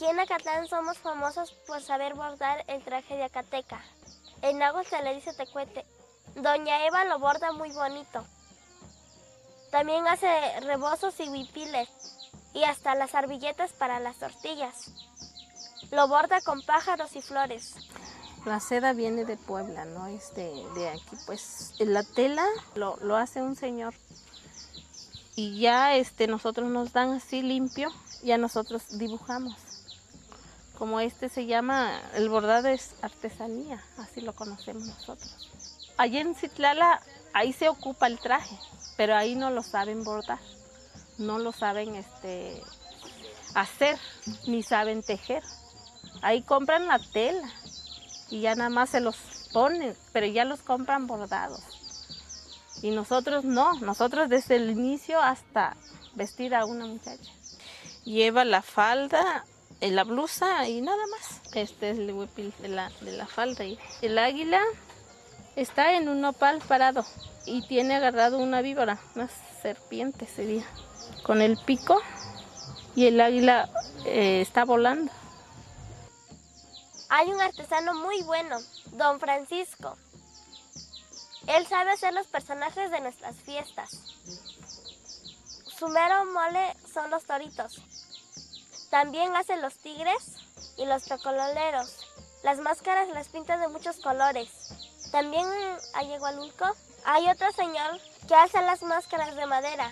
Aquí en Acatlán somos famosos por saber bordar el traje de Acateca. En Nago se le dice tecuete. Doña Eva lo borda muy bonito. También hace rebozos y huipiles y hasta las servilletas para las tortillas. Lo borda con pájaros y flores. La seda viene de Puebla, no es de, aquí. Pues la tela lo, lo, hace un señor. Y ya este, nosotros nos dan así limpio, ya nosotros dibujamos como este se llama, el bordado es artesanía, así lo conocemos nosotros. Allí en Citlala, ahí se ocupa el traje, pero ahí no lo saben bordar, no lo saben este, hacer, ni saben tejer. Ahí compran la tela y ya nada más se los ponen, pero ya los compran bordados. Y nosotros no, nosotros desde el inicio hasta vestir a una muchacha. Lleva la falda, eh, la blusa y nada más. Este es el huipil de la, de la falda. Y el águila está en un nopal parado y tiene agarrado una víbora, una serpiente sería, con el pico y el águila eh, está volando. Hay un artesano muy bueno, don Francisco. Él sabe hacer los personajes de nuestras fiestas. Su mero mole son los toritos. También hace los tigres y los tocololeros. Las máscaras las pinta de muchos colores. También a Yegualulco hay otro señor que hace las máscaras de madera.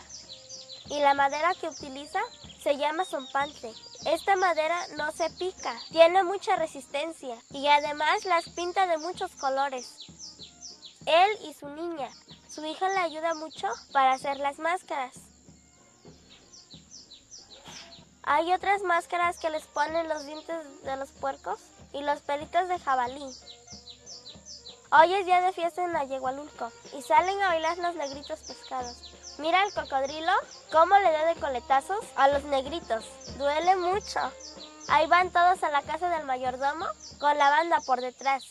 Y la madera que utiliza se llama zompante. Esta madera no se pica, tiene mucha resistencia y además las pinta de muchos colores. Él y su niña, su hija le ayuda mucho para hacer las máscaras. Hay otras máscaras que les ponen los dientes de los puercos y los pelitos de jabalí. Hoy es día de fiesta en Ayegualulco y salen a bailar los negritos pescados. Mira el cocodrilo cómo le da de coletazos a los negritos. Duele mucho. Ahí van todos a la casa del mayordomo con la banda por detrás.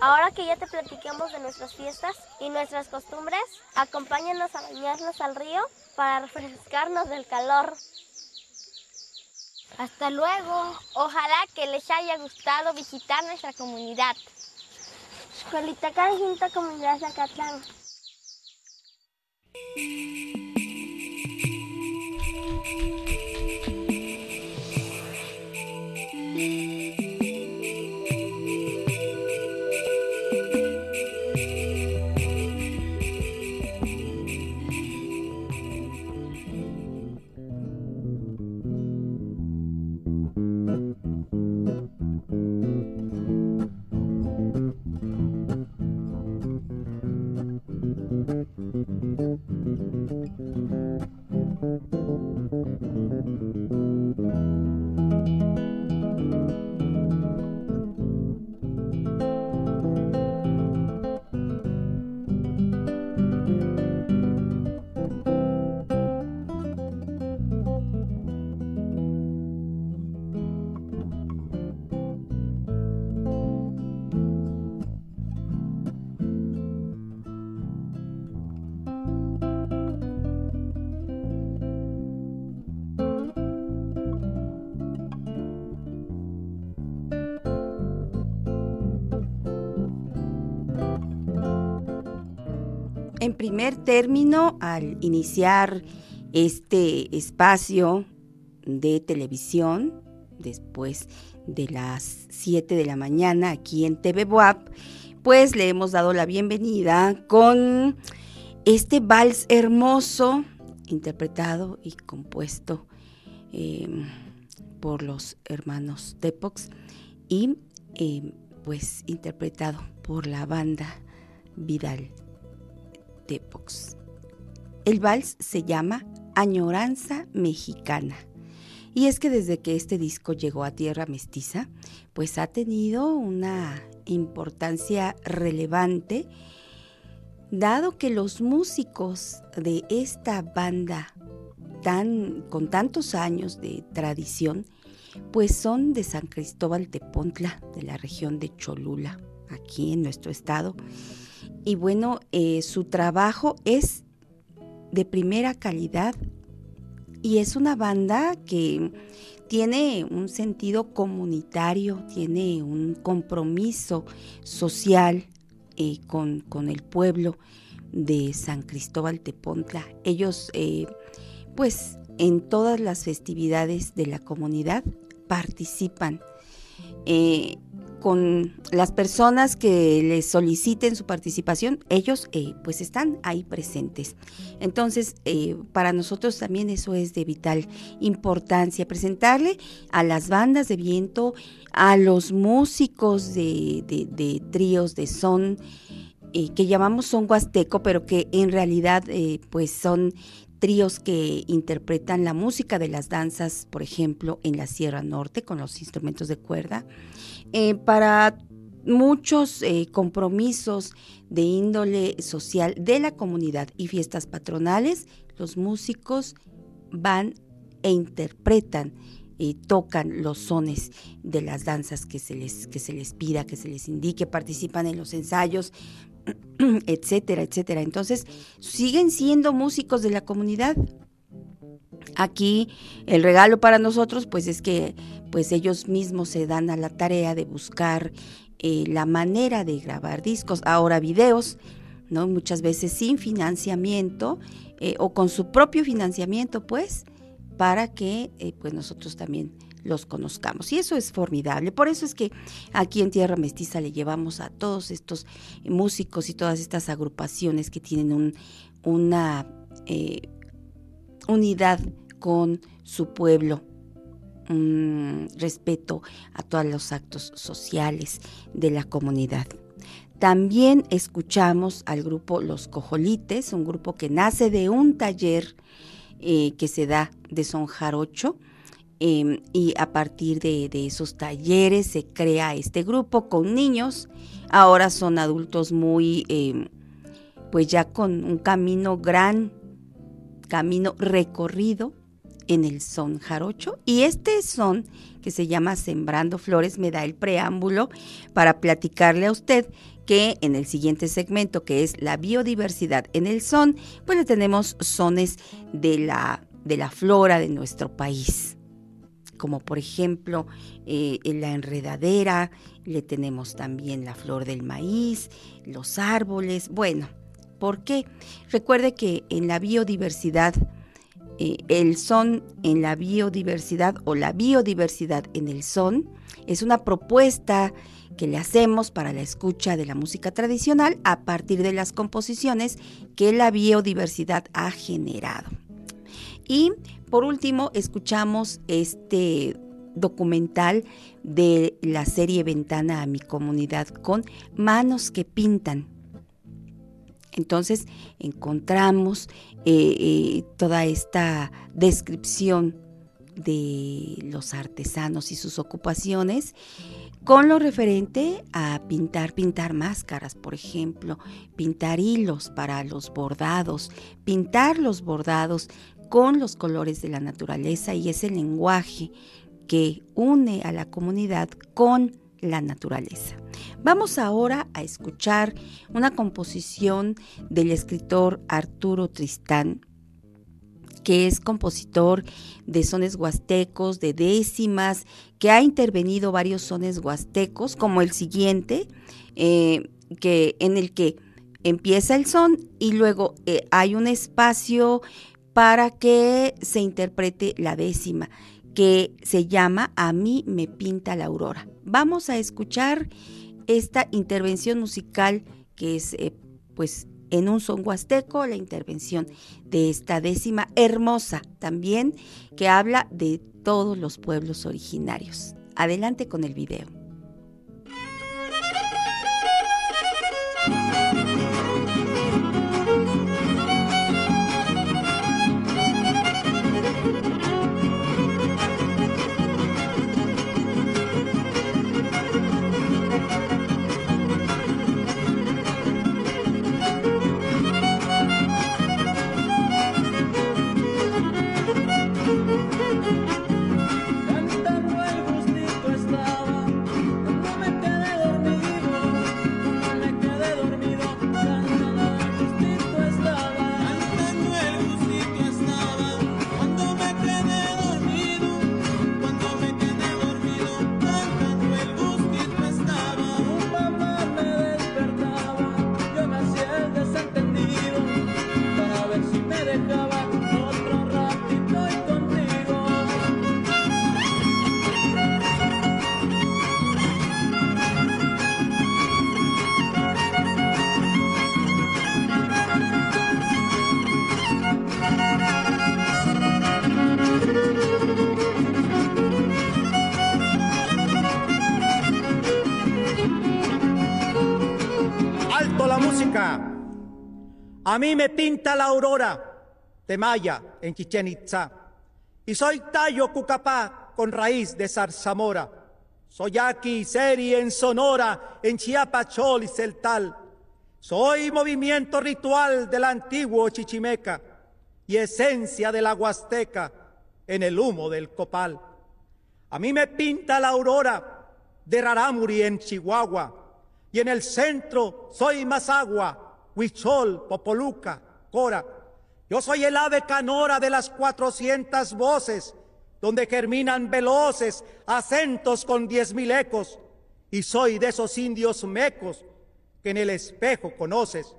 Ahora que ya te platiquemos de nuestras fiestas y nuestras costumbres, acompáñanos a bañarnos al río para refrescarnos del calor. Hasta luego. Ojalá que les haya gustado visitar nuestra comunidad. Escuelita Canjinta Comunidad Zacatlán. En primer término, al iniciar este espacio de televisión, después de las 7 de la mañana aquí en TV Boab, pues le hemos dado la bienvenida con este vals hermoso, interpretado y compuesto eh, por los hermanos Tepox y eh, pues interpretado por la banda Vidal El vals se llama Añoranza Mexicana. Y es que desde que este disco llegó a Tierra Mestiza, pues ha tenido una importancia relevante, dado que los músicos de esta banda tan, con tantos años de tradición, pues son de San Cristóbal Tepontla, de la región de Cholula, aquí en nuestro estado. Y bueno, eh, su trabajo es de primera calidad y es una banda que tiene un sentido comunitario, tiene un compromiso social eh, con, el pueblo de San Cristóbal Tepontla. Ellos, eh, pues, en todas las festividades de la comunidad participan con las personas que les soliciten su participación, ellos eh, pues están ahí presentes. Entonces, eh, para nosotros también eso es de vital importancia, presentarle a las bandas de viento, a los músicos de, tríos de son, que llamamos son huasteco, pero que en realidad pues son tríos que interpretan la música de las danzas, por ejemplo, en la Sierra Norte con los instrumentos de cuerda. Eh, para muchos eh, compromisos de índole social de la comunidad y fiestas patronales, los músicos van e interpretan y tocan los sones de las danzas que se les que se les pida, que se les indique, participan en los ensayos, etcétera, etcétera. Entonces, siguen siendo músicos de la comunidad. Aquí el regalo para nosotros pues es que pues ellos mismos se dan a la tarea de buscar eh, la manera de grabar discos, ahora videos, ¿no? Muchas veces sin financiamiento eh, o con su propio financiamiento pues para que eh, pues nosotros también los conozcamos. Y eso es formidable. Por eso es que aquí en Tierra Mestiza le llevamos a todos estos músicos y todas estas agrupaciones que tienen una eh, unidad con su pueblo, un respeto a todos los actos sociales de la comunidad. También escuchamos al grupo Los Cojolites, un grupo que nace de un taller eh, que se da de son jarocho Em, y a partir de, esos talleres se crea este grupo con niños. Ahora son adultos muy, em, pues ya con un camino gran, camino recorrido en el son jarocho. Y este son, que se llama Sembrando Flores, me da el preámbulo para platicarle a usted que en el siguiente segmento, que es la biodiversidad en el son, pues le tenemos sones de la, de la flora de nuestro país como por ejemplo eh, en la enredadera, le tenemos también la flor del maíz, los árboles. Bueno, ¿por qué? Recuerde que en la biodiversidad, eh, el son en la biodiversidad o la biodiversidad en el son es una propuesta que le hacemos para la escucha de la música tradicional a partir de las composiciones que la biodiversidad ha generado. Y por último, escuchamos este documental de la serie Ventana a mi comunidad con manos que pintan. Entonces encontramos eh, eh, toda esta descripción de los artesanos y sus ocupaciones con lo referente a pintar, pintar máscaras, por ejemplo, pintar hilos para los bordados, pintar los bordados con los colores de la naturaleza y ese lenguaje que une a la comunidad con la naturaleza. Vamos ahora a escuchar una composición del escritor Arturo Tristán, que es compositor de sones huastecos, de décimas, que ha intervenido varios sones huastecos, como el siguiente, eh, que, en el que empieza el son y luego eh, hay un espacio para que se interprete la décima, que se llama A mí me pinta la aurora. Vamos a escuchar esta intervención musical que es eh, pues en un son huasteco, la intervención de esta décima hermosa también, que habla de todos los pueblos originarios. Adelante con el video. A mí me pinta la aurora de Maya en Chichen Itza. Y soy tallo cucapá con raíz de zarzamora. Soy aquí seri en Sonora, en Chiapachol y Celtal. Soy movimiento ritual del antiguo Chichimeca y esencia de la Huasteca en el humo del copal. A mí me pinta la aurora de Raramuri en Chihuahua y en el centro soy Mazagua, Huichol, Popoluca, Cora. Yo soy el ave canora de las cuatrocientas voces, donde germinan veloces acentos con diez mil ecos, y soy de esos indios mecos que en el espejo conoces.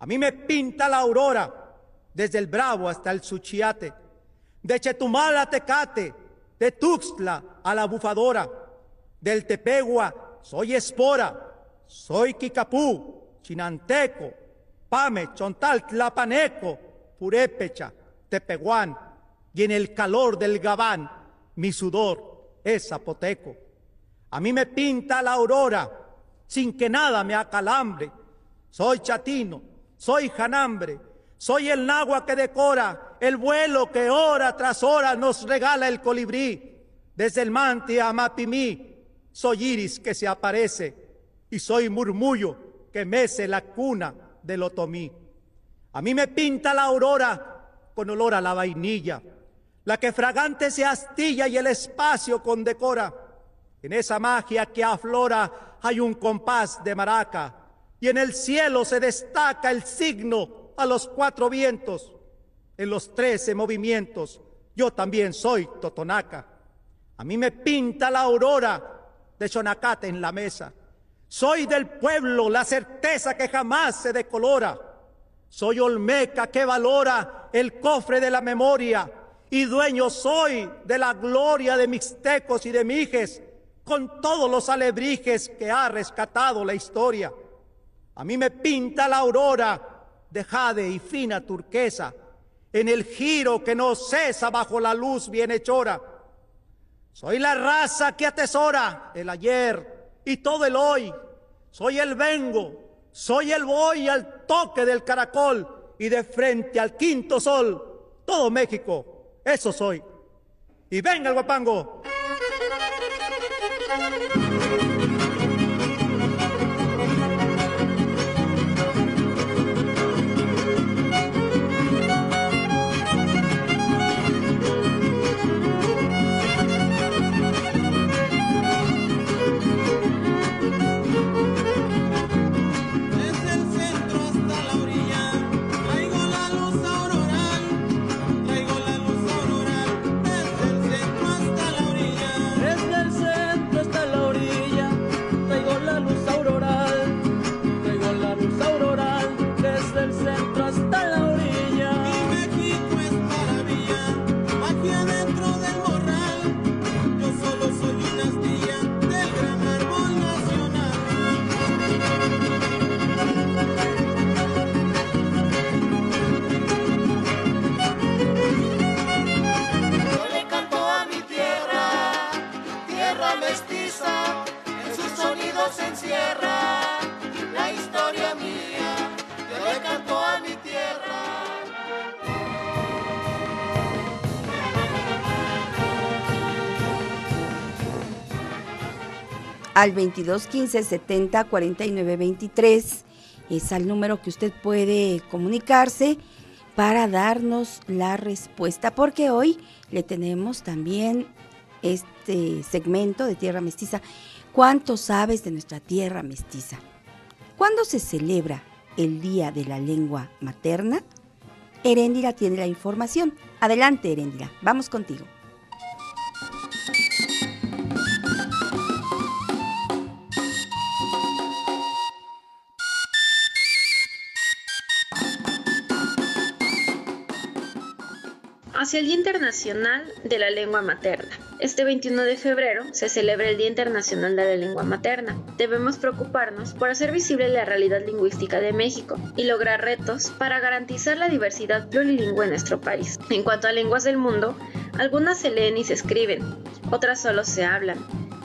A mí me pinta la aurora, desde el Bravo hasta el Suchiate, de Chetumal a Tecate, de Tuxtla a la Bufadora, del Tepegua soy Espora, soy Kikapú, Chinanteco, Pame, Chontal, Tlapaneco, Purépecha, Tepehuán, y en el calor del Gabán mi sudor es zapoteco. A mí me pinta la aurora sin que nada me acalambre. Soy chatino, soy janambre, soy el nagua que decora el vuelo que hora tras hora nos regala el colibrí. Desde el mante a Mapimí, soy iris que se aparece y soy murmullo que mece la cuna del otomí. A mí me pinta la aurora con olor a la vainilla, la que fragante se astilla y el espacio condecora. En esa magia que aflora hay un compás de maraca y en el cielo se destaca el signo a los cuatro vientos. En los trece movimientos yo también soy totonaca. A mí me pinta la aurora de Chonacate en la mesa. Soy del pueblo la certeza que jamás se decolora. Soy Olmeca que valora el cofre de la memoria y dueño soy de la gloria de mixtecos y de mijes con todos los alebrijes que ha rescatado la historia. A mí me pinta la aurora de jade y fina turquesa en el giro que no cesa bajo la luz bienhechora. Soy la raza que atesora el ayer y todo el hoy. Soy el vengo, soy el voy al toque del caracol y de frente al quinto sol. Todo México, eso soy. Y venga el guapango. Al 22 15 70 49 23 es al número que usted puede comunicarse para darnos la respuesta porque hoy le tenemos también este segmento de Tierra Mestiza. ¿Cuánto sabes de nuestra tierra mestiza? ¿Cuándo se celebra el Día de la Lengua Materna? Heréndira tiene la información. Adelante, Heréndira. Vamos contigo. Hacia el Día Internacional de la Lengua Materna. Este 21 de febrero se celebra el Día Internacional de la Lengua Materna. Debemos preocuparnos por hacer visible la realidad lingüística de México y lograr retos para garantizar la diversidad plurilingüe en nuestro país. En cuanto a lenguas del mundo, algunas se leen y se escriben, otras solo se hablan.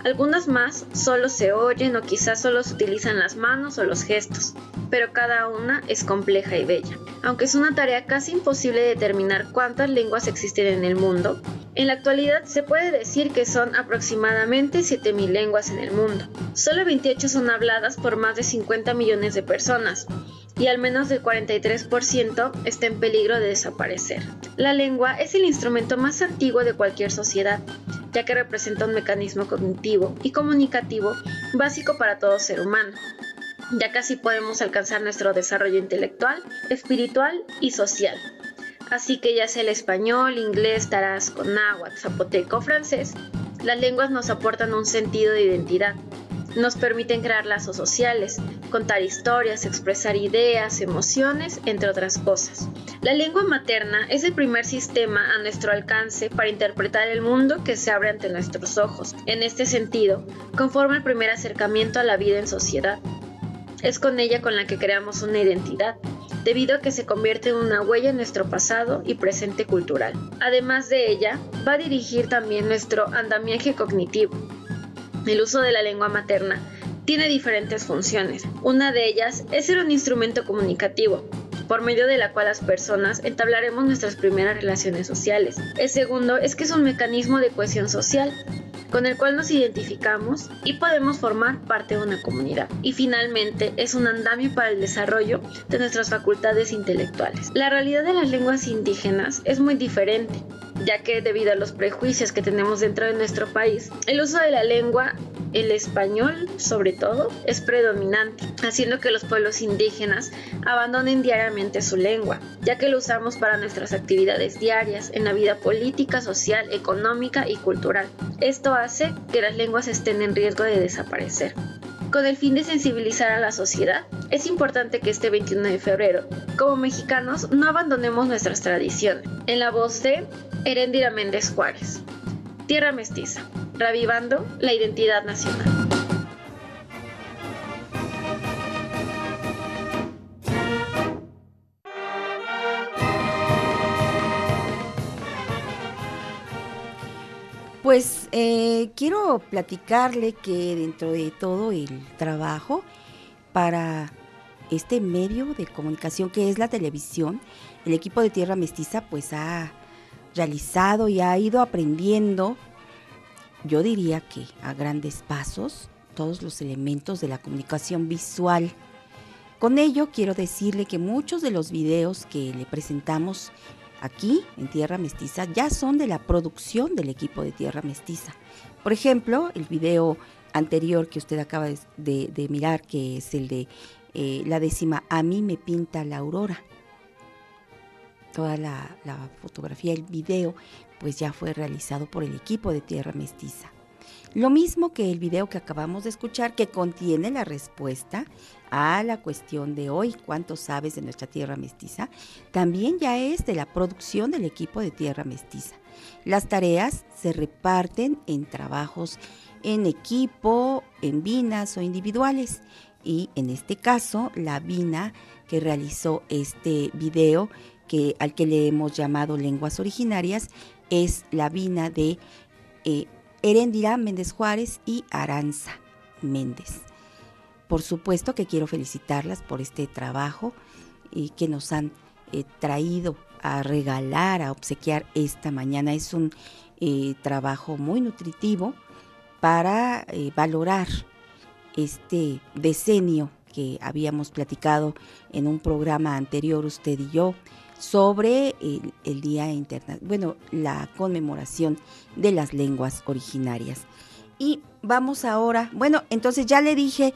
Algunas más solo se oyen o quizás solo se utilizan las manos o los gestos, pero cada una es compleja y bella. Aunque es una tarea casi imposible determinar cuántas lenguas existen en el mundo, en la actualidad se puede decir que son aproximadamente 7.000 lenguas en el mundo. Solo 28 son habladas por más de 50 millones de personas, y al menos el 43% está en peligro de desaparecer. La lengua es el instrumento más antiguo de cualquier sociedad, ya que representa un mecanismo cognitivo y comunicativo básico para todo ser humano ya así podemos alcanzar nuestro desarrollo intelectual, espiritual y social. Así que ya sea el español, inglés, tarasco, náhuatl, zapoteco francés, las lenguas nos aportan un sentido de identidad, nos permiten crear lazos sociales, contar historias, expresar ideas, emociones, entre otras cosas. La lengua materna es el primer sistema a nuestro alcance para interpretar el mundo que se abre ante nuestros ojos. En este sentido, conforma el primer acercamiento a la vida en sociedad. Es con ella con la que creamos una identidad, debido a que se convierte en una huella en nuestro pasado y presente cultural. Además de ella, va a dirigir también nuestro andamiaje cognitivo, el uso de la lengua materna tiene diferentes funciones. Una de ellas es ser un instrumento comunicativo, por medio de la cual las personas entablaremos nuestras primeras relaciones sociales. El segundo es que es un mecanismo de cohesión social, con el cual nos identificamos y podemos formar parte de una comunidad. Y finalmente es un andamio para el desarrollo de nuestras facultades intelectuales. La realidad de las lenguas indígenas es muy diferente ya que debido a los prejuicios que tenemos dentro de nuestro país, el uso de la lengua, el español sobre todo, es predominante, haciendo que los pueblos indígenas abandonen diariamente su lengua, ya que lo usamos para nuestras actividades diarias en la vida política, social, económica y cultural. Esto hace que las lenguas estén en riesgo de desaparecer con el fin de sensibilizar a la sociedad, es importante que este 21 de febrero, como mexicanos, no abandonemos nuestras tradiciones. En la voz de Herendira Méndez Juárez. Tierra Mestiza, revivando la identidad nacional. Pues eh, quiero platicarle que dentro de todo el trabajo para este medio de comunicación que es la televisión, el equipo de Tierra Mestiza pues ha realizado y ha ido aprendiendo, yo diría que a grandes pasos, todos los elementos de la comunicación visual. Con ello quiero decirle que muchos de los videos que le presentamos aquí en Tierra Mestiza ya son de la producción del equipo de Tierra Mestiza. Por ejemplo, el video anterior que usted acaba de, mirar, que es el de eh, la décima A mí me pinta la aurora. Toda la, fotografía, el video, pues ya fue realizado por el equipo de Tierra Mestiza. Lo mismo que el video que acabamos de escuchar, que contiene la respuesta a la cuestión de hoy, ¿cuánto sabes de nuestra tierra mestiza? También ya es de la producción del equipo de tierra mestiza. Las tareas se reparten en trabajos en equipo, en vinas o individuales. Y en este caso, la vina que realizó este video, que, al que le hemos llamado lenguas originarias, es la vina de eh, Herendira Méndez Juárez y Aranza Méndez. Por supuesto que quiero felicitarlas por este trabajo que nos han eh, traído a regalar, a obsequiar esta mañana. Es un eh, trabajo muy nutritivo para eh, valorar este decenio que habíamos platicado en un programa anterior usted y yo sobre el, Día Internacional, bueno, la conmemoración de las lenguas originarias. Y vamos ahora, bueno, entonces ya le dije,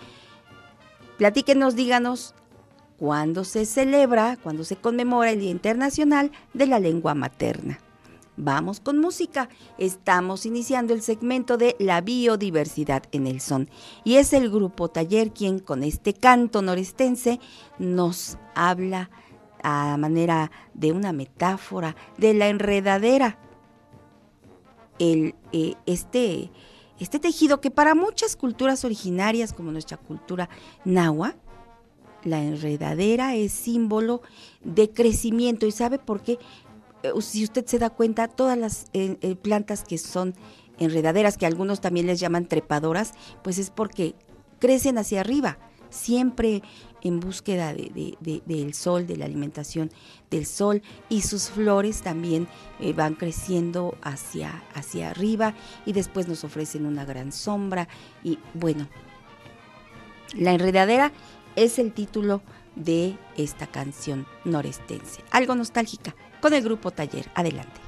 platíquenos, díganos, ¿cuándo se celebra, cuándo se conmemora el Día Internacional de la Lengua Materna? Vamos con música. Estamos iniciando el segmento de la biodiversidad en el son. Y es el grupo Taller quien con este canto norestense nos habla a manera de una metáfora de la enredadera. El, eh, este, este tejido que para muchas culturas originarias como nuestra cultura nahua, la enredadera es símbolo de crecimiento. Y sabe por qué, eh, si usted se da cuenta, todas las eh, plantas que son enredaderas que algunos también les llaman trepadoras, pues es porque crecen hacia arriba, siempre en búsqueda de, del sol, de la alimentación del sol, y sus flores también eh, van creciendo hacia, hacia arriba y después nos ofrecen una gran sombra. Y bueno, la enredadera es el título de esta canción norestense, algo nostálgica, con el grupo Taller. Adelante.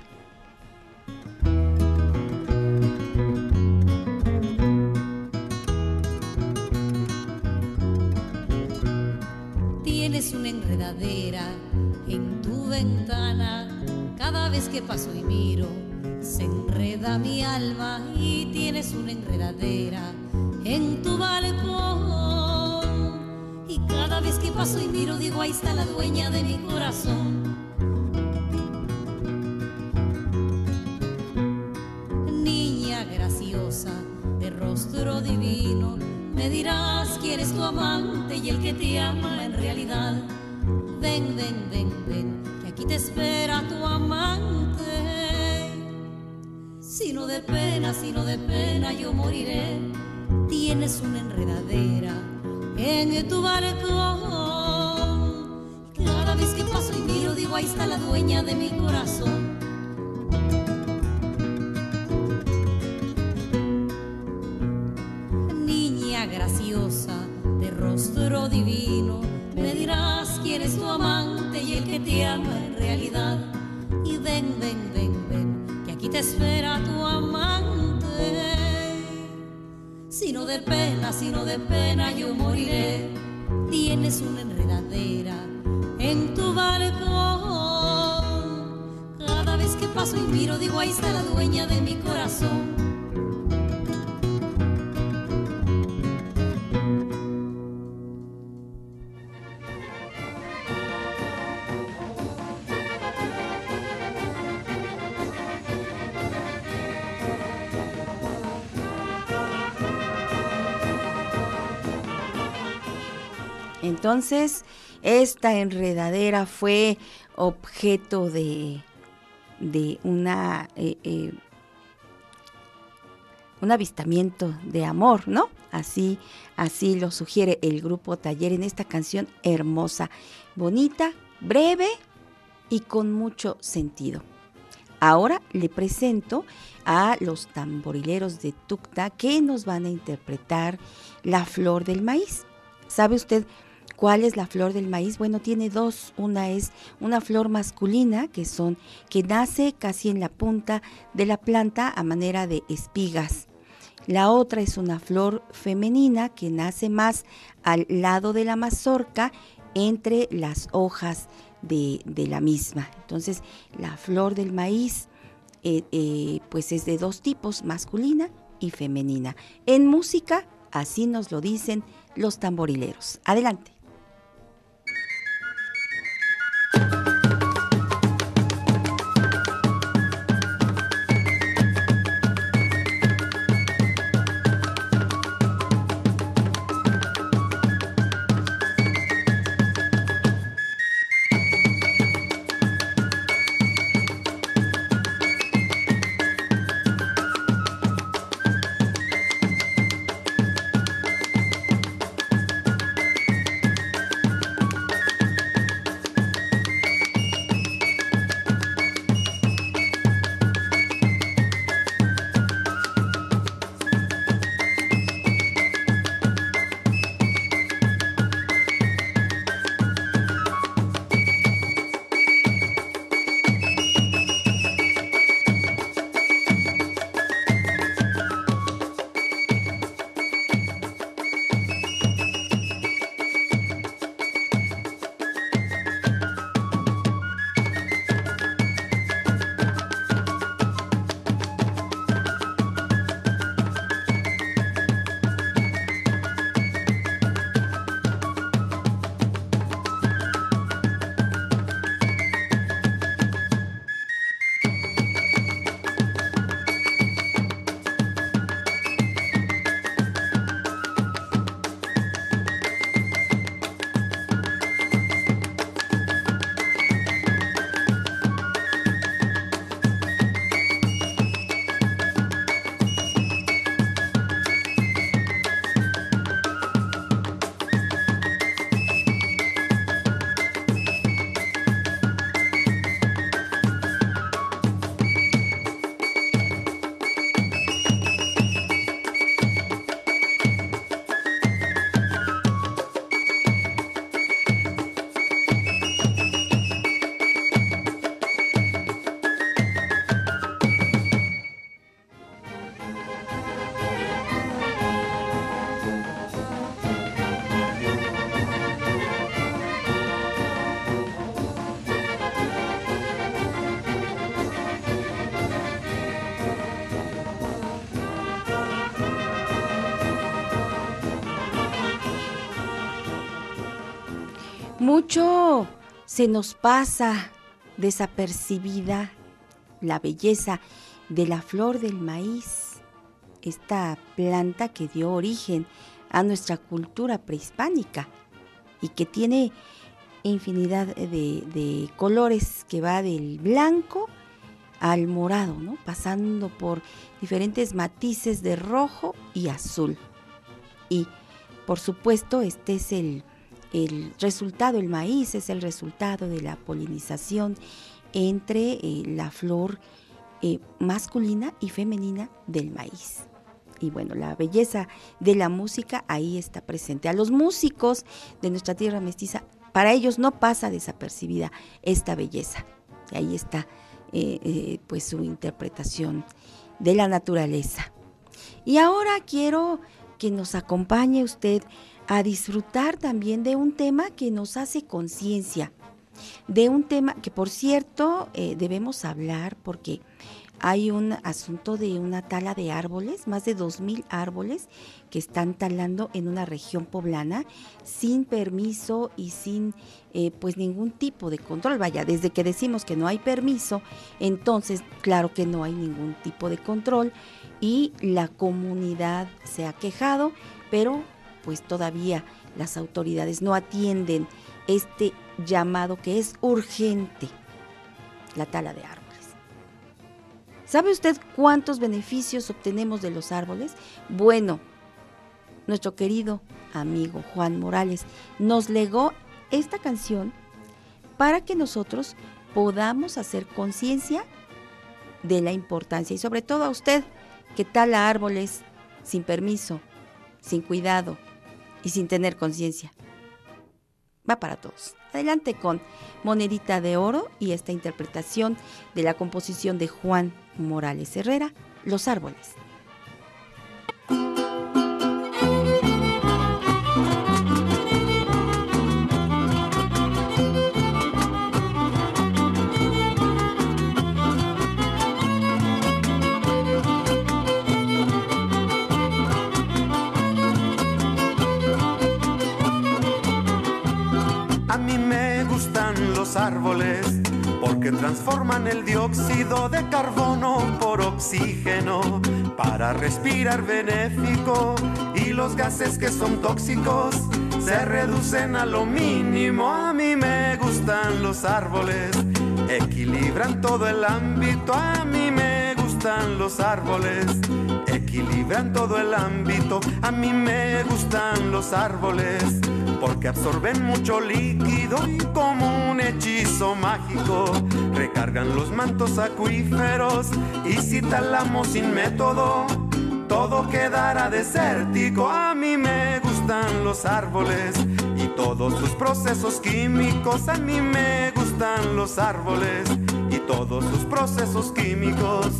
Tienes una enredadera en tu ventana, cada vez que paso y miro, se enreda mi alma y tienes una enredadera en tu balcón. Y cada vez que paso y miro, digo, ahí está la dueña de mi corazón. Dirás quién es tu amante y el que te ama en realidad. Ven, ven, ven, ven, que aquí te espera tu amante. Si no de pena, si no de pena, yo moriré. Tienes una enredadera en tu balcón. Cada vez que paso y miro, digo, ahí está la dueña de mi corazón. En realidad. Y ven, ven, ven, ven, que aquí te espera tu amante. Si no de pena, si no de pena yo moriré. Tienes una enredadera en tu balcón. Cada vez que paso y miro, digo, ahí está la dueña de mi corazón. Entonces, esta enredadera fue objeto de, de una, eh, eh, un avistamiento de amor, ¿no? Así, así lo sugiere el grupo Taller en esta canción hermosa, bonita, breve y con mucho sentido. Ahora le presento a los tamborileros de Tucta que nos van a interpretar la flor del maíz. ¿Sabe usted ¿Cuál es la flor del maíz? Bueno, tiene dos. Una es una flor masculina que son que nace casi en la punta de la planta a manera de espigas. La otra es una flor femenina que nace más al lado de la mazorca entre las hojas de, la misma. Entonces, la flor del maíz eh, eh, pues es de dos tipos, masculina y femenina. En música, así nos lo dicen los tamborileros. Adelante. you Mucho se nos pasa desapercibida la belleza de la flor del maíz, esta planta que dio origen a nuestra cultura prehispánica y que tiene infinidad de, colores que va del blanco al morado, pasando por diferentes matices de rojo y azul. Y por supuesto este es el, el resultado, el maíz es el resultado de la polinización entre eh, la flor eh, masculina y femenina del maíz. Y bueno, la belleza de la música ahí está presente. A los músicos de nuestra tierra mestiza, para ellos no pasa desapercibida esta belleza. Ahí está eh, pues su interpretación de la naturaleza. Y ahora quiero que nos acompañe usted a disfrutar también de un tema que nos hace conciencia de un tema que por cierto eh, debemos hablar porque hay un asunto de una tala de árboles, más de 2.000 árboles que están talando en una región poblana sin permiso y sin eh, pues ningún tipo de control. Vaya, desde que decimos que no hay permiso, entonces claro que no hay ningún tipo de control y la comunidad se ha quejado, pero pues todavía las autoridades no atienden este llamado que es urgente, la tala de árboles. ¿Sabe usted cuántos beneficios obtenemos de los árboles? Bueno, nuestro querido amigo Juan Morales nos legó esta canción para que nosotros podamos hacer conciencia de la importancia y sobre todo a usted que tala árboles sin permiso, sin cuidado y sin tener conciencia va para todos. Adelante con Monedita de Oro y esta interpretación de la composición de Juan Morales Herrera, Los Árboles. Porque transforman el dióxido de carbono por oxígeno para respirar benéfico y los gases que son tóxicos se reducen a lo mínimo. A mí me gustan los árboles, equilibran todo el ámbito. A mí me gustan los árboles, equilibran todo el ámbito. A mí me gustan los árboles porque absorben mucho líquido y como un hechizo mágico recargan los mantos acuíferos y si talamos sin método todo quedará desértico. A mí me gustan los árboles y todos sus procesos químicos. A mí me gustan los árboles y todos sus procesos químicos.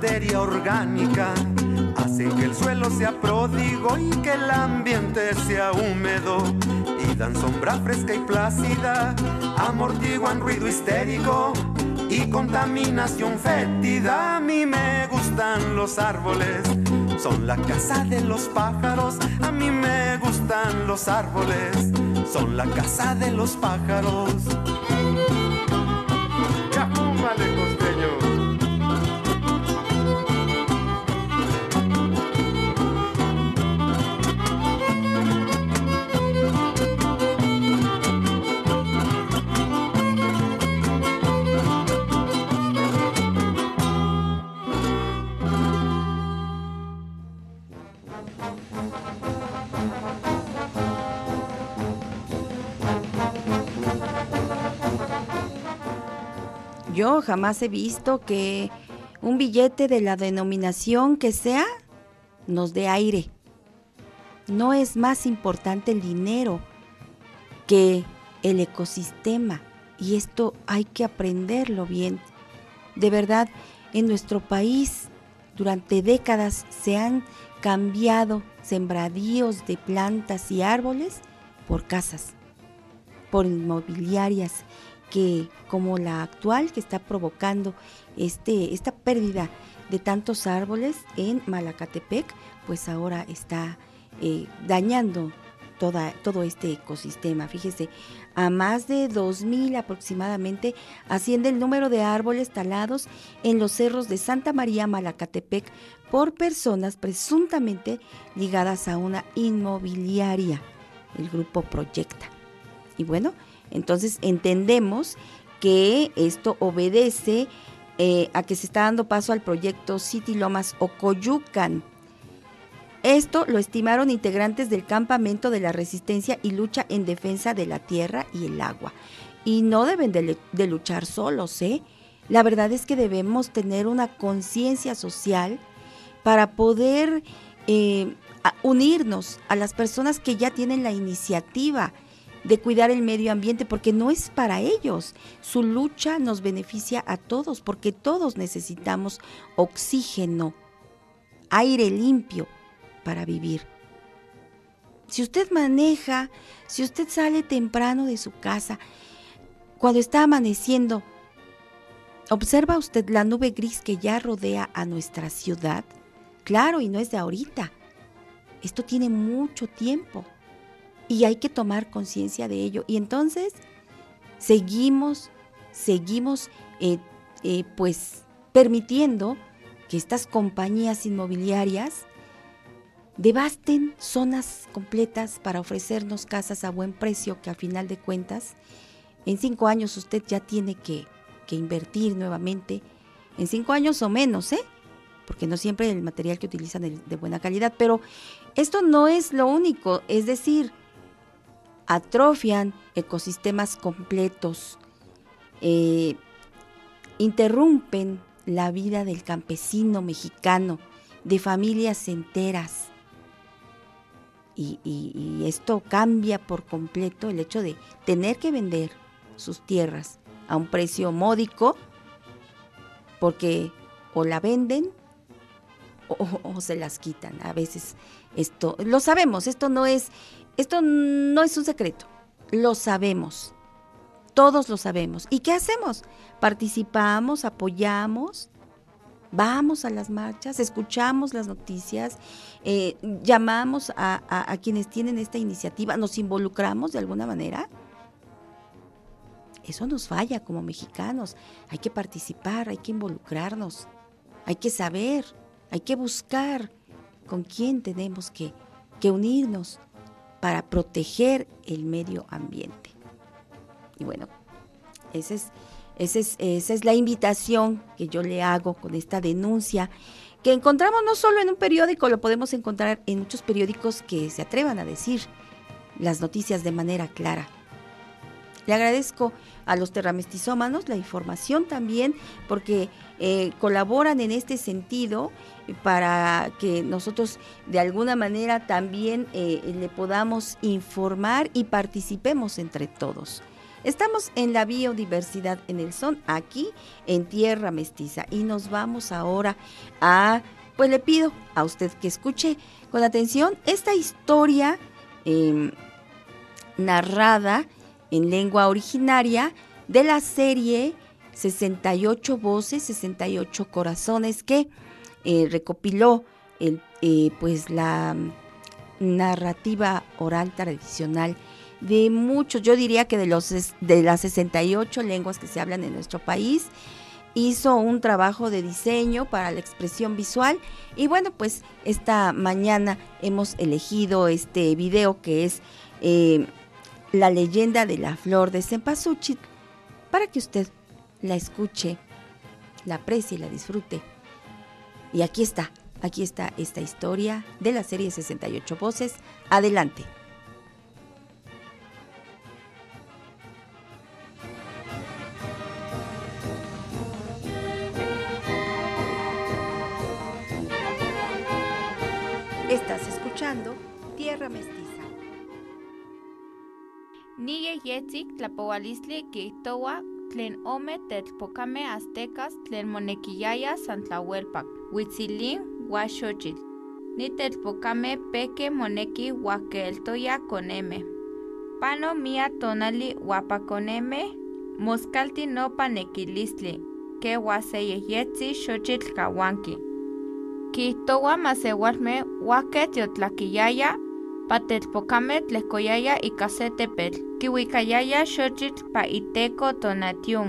Materia orgánica hacen que el suelo sea pródigo y que el ambiente sea húmedo y dan sombra fresca y plácida, amortiguan ruido histérico y contaminación fétida. A mí me gustan los árboles, son la casa de los pájaros. A mí me gustan los árboles, son la casa de los pájaros. Yo jamás he visto que un billete de la denominación que sea nos dé aire. No es más importante el dinero que el ecosistema y esto hay que aprenderlo bien. De verdad, en nuestro país durante décadas se han cambiado sembradíos de plantas y árboles por casas, por inmobiliarias que como la actual que está provocando este, esta pérdida de tantos árboles en Malacatepec, pues ahora está eh, dañando toda, todo este ecosistema. Fíjese, a más de 2.000 aproximadamente asciende el número de árboles talados en los cerros de Santa María Malacatepec por personas presuntamente ligadas a una inmobiliaria, el grupo Proyecta. Y bueno, entonces entendemos que esto obedece eh, a que se está dando paso al proyecto City Lomas Ocoyucan. Esto lo estimaron integrantes del campamento de la resistencia y lucha en defensa de la tierra y el agua. Y no deben de, luchar solos, ¿eh? La verdad es que debemos tener una conciencia social para poder eh, unirnos a las personas que ya tienen la iniciativa de cuidar el medio ambiente, porque no es para ellos. Su lucha nos beneficia a todos, porque todos necesitamos oxígeno, aire limpio para vivir. Si usted maneja, si usted sale temprano de su casa, cuando está amaneciendo, ¿observa usted la nube gris que ya rodea a nuestra ciudad? Claro, y no es de ahorita. Esto tiene mucho tiempo y hay que tomar conciencia de ello. Y entonces seguimos, seguimos eh, eh, pues permitiendo que estas compañías inmobiliarias devasten zonas completas para ofrecernos casas a buen precio que a final de cuentas en cinco años usted ya tiene que, que invertir nuevamente, en cinco años o menos, ¿eh? porque no siempre el material que utilizan es de buena calidad, pero esto no es lo único, es decir, atrofian ecosistemas completos, eh, interrumpen la vida del campesino mexicano, de familias enteras. Y, esto cambia por completo el hecho de tener que vender sus tierras a un precio módico porque o la venden o, se las quitan. A veces esto, lo sabemos, esto no es esto no es un secreto, lo sabemos, todos lo sabemos. ¿Y qué hacemos? Participamos, apoyamos, vamos a las marchas, escuchamos las noticias, eh, llamamos a, quienes tienen esta iniciativa, nos involucramos de alguna manera. Eso nos falla como mexicanos. Hay que participar, hay que involucrarnos, hay que saber, hay que buscar con quién tenemos que, que unirnos para proteger el medio ambiente. Y bueno, esa es, esa es la invitación que yo le hago con esta denuncia que encontramos no solo en un periódico, lo podemos encontrar en muchos periódicos que se atrevan a decir las noticias de manera clara. Le agradezco a los terramestizómanos la información también porque eh, colaboran en este sentido para que nosotros de alguna manera también eh, le podamos informar y participemos entre todos. Estamos en la biodiversidad en el son, aquí en Tierra Mestiza, y nos vamos ahora a, pues le pido a usted que escuche con atención esta historia em, narrada en lengua originaria de la serie 68 voces, 68 corazones que eh, recopiló el, eh, pues la narrativa oral tradicional de muchos, yo diría que de, los, de las 68 lenguas que se hablan en nuestro país, hizo un trabajo de diseño para la expresión visual. Y bueno, pues esta mañana hemos elegido este video que es eh, la leyenda de la flor de Cempasúchil para que usted la escuche, la aprecie y la disfrute. Y aquí está, aquí está esta historia de la serie 68 voces. Adelante. Estás escuchando Tierra Mestiza. Nigue yetzik tlapoualisli kihtowa tlen ome telpocame aztecas tlen monequiyaya santlahuelpac, huitzilin huaxochitl. Ni telpocame peke moneki huaqueltoya coneme. Pano mia tonali huapaconeme, moscalti nopa nequilistli, que huaseyeyetzi xochitl cahuanqui. Quihtowa masewalme huaquet yotlaquiyaya patelpocame tlehcoyaya ika se tepetl, kiuicayaya xochitl pa iteco tonatiun.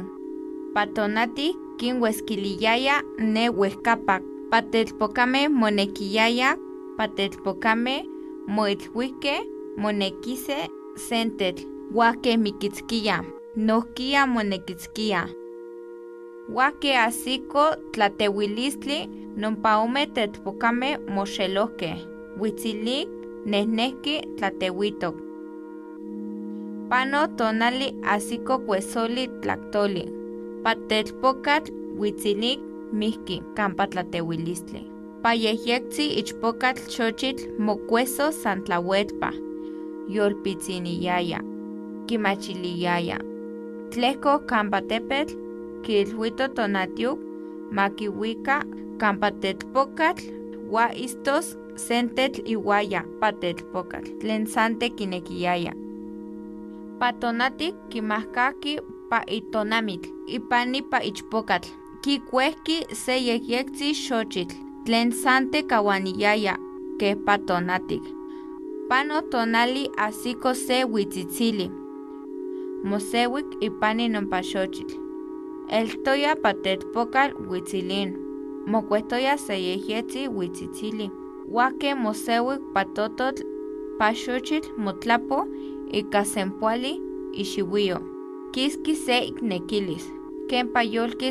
Pa tonati kinhuesquiliyaya ne huehcapac, patelpocame monequiyaya, patelpocame moilhuique monequise sentetl, huaque miquitzquiya, nohquia monequitzquiya. Huaque asiko tlatehuilistli nompa ome telpocame moxelohque, huitzilik nehnehki tlatehuitok. Pano tonali asiko kuesoli tlactoli, patelpocatl huitzilik mihki campa tlatehuilistli. Payehyectzi ichpocatl xochitl mocueso santlahuetpa, yolpitziniyaya, kimachiliyaya. Tlehco campa tepetl, kilhuito tonatiuk, makiwika campa telpocatl, wa istos sentetl iwaya patelpocatl, tlen sante kinequiyaya. Patonatic kimahkaki pa itonamitl, ipani pa ichpocatl, kikuehki se yehyectzi xochitl, tlen sante kawaniyaya, ke patonatic. Pano tonali asiko se huitzitzili, mosewik ipani nompa xochitl. Eltoya patelpocal huitzilin, mocuestoya se yehyetzi huitzitzili. Huaque mosewik patototl paxochitl motlapo ika sempoali ixiuio. Kiski se iknekilis, ken payolki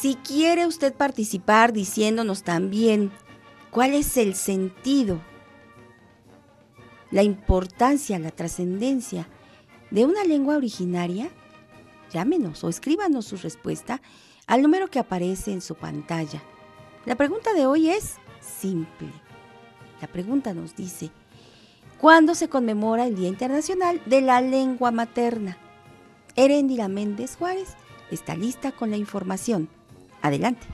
Si quiere usted participar diciéndonos también cuál es el sentido, la importancia, la trascendencia de una lengua originaria, llámenos o escríbanos su respuesta al número que aparece en su pantalla. La pregunta de hoy es simple. La pregunta nos dice, ¿cuándo se conmemora el Día Internacional de la Lengua Materna? Erendira Méndez Juárez está lista con la información. Adelante.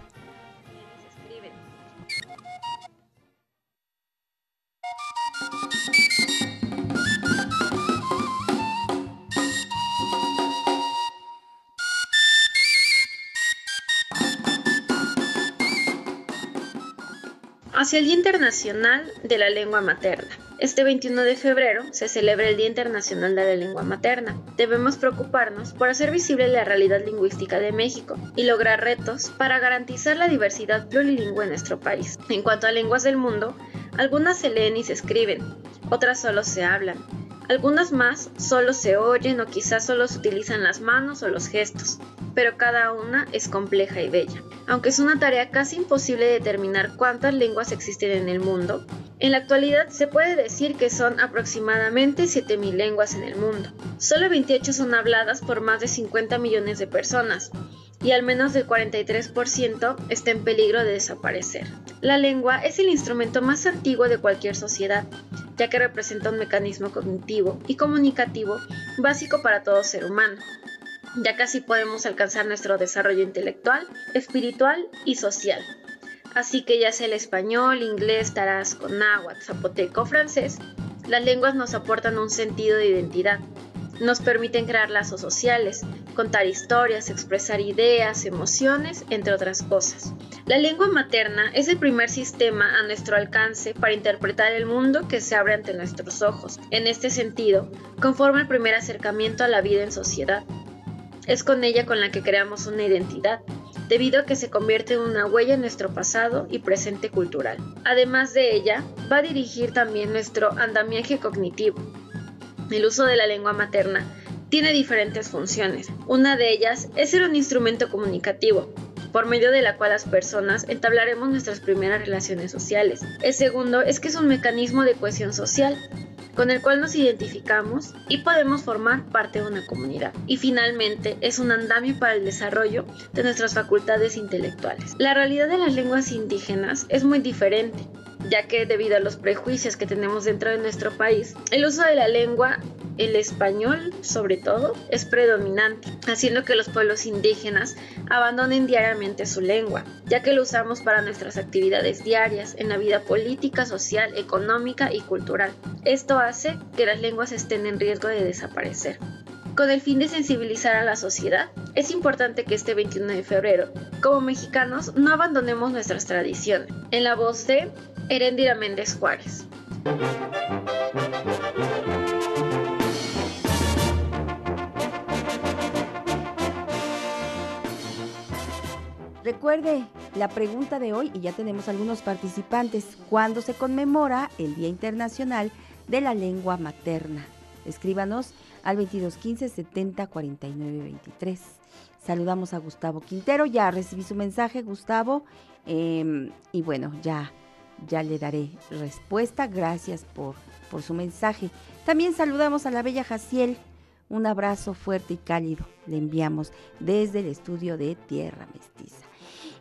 El Día Internacional de la Lengua Materna. Este 21 de febrero se celebra el Día Internacional de la Lengua Materna. Debemos preocuparnos por hacer visible la realidad lingüística de México y lograr retos para garantizar la diversidad plurilingüe en nuestro país. En cuanto a lenguas del mundo, algunas se leen y se escriben, otras solo se hablan. Algunas más solo se oyen o quizás solo se utilizan las manos o los gestos, pero cada una es compleja y bella. Aunque es una tarea casi imposible determinar cuántas lenguas existen en el mundo, en la actualidad se puede decir que son aproximadamente 7.000 lenguas en el mundo. Solo 28 son habladas por más de 50 millones de personas, y al menos el 43% está en peligro de desaparecer. La lengua es el instrumento más antiguo de cualquier sociedad, ya que representa un mecanismo cognitivo y comunicativo básico para todo ser humano. Ya casi podemos alcanzar nuestro desarrollo intelectual, espiritual y social. Así que ya sea el español, inglés, tarasco, náhuatl, zapoteco o francés, las lenguas nos aportan un sentido de identidad, nos permiten crear lazos sociales, contar historias, expresar ideas, emociones, entre otras cosas. La lengua materna es el primer sistema a nuestro alcance para interpretar el mundo que se abre ante nuestros ojos. En este sentido, conforma el primer acercamiento a la vida en sociedad. Es con ella con la que creamos una identidad, debido a que se convierte en una huella en nuestro pasado y presente cultural. Además de ella, va a dirigir también nuestro andamiaje cognitivo, el uso de la lengua materna tiene diferentes funciones. Una de ellas es ser un instrumento comunicativo, por medio de la cual las personas entablaremos nuestras primeras relaciones sociales. El segundo es que es un mecanismo de cohesión social. con el cual nos identificamos y podemos formar parte de una comunidad. Y finalmente es un andamio para el desarrollo de nuestras facultades intelectuales. La realidad de las lenguas indígenas es muy diferente ya que debido a los prejuicios que tenemos dentro de nuestro país, el uso de la lengua, el español sobre todo, es predominante, haciendo que los pueblos indígenas abandonen diariamente su lengua, ya que lo usamos para nuestras actividades diarias en la vida política, social, económica y cultural. Esto hace que las lenguas estén en riesgo de desaparecer. Con el fin de sensibilizar a la sociedad, es importante que este 21 de febrero, como mexicanos, no abandonemos nuestras tradiciones. En la voz de Herendira Méndez Juárez. Recuerde la pregunta de hoy y ya tenemos algunos participantes. ¿Cuándo se conmemora el Día Internacional de la Lengua Materna? Escríbanos al 2215 70 49 23. Saludamos a Gustavo Quintero. Ya recibí su mensaje, Gustavo. Em, y bueno, ya ya le daré respuesta. Gracias por, por su mensaje. También saludamos a la bella Jaciel. Un abrazo fuerte y cálido le enviamos desde el estudio de Tierra Mestiza.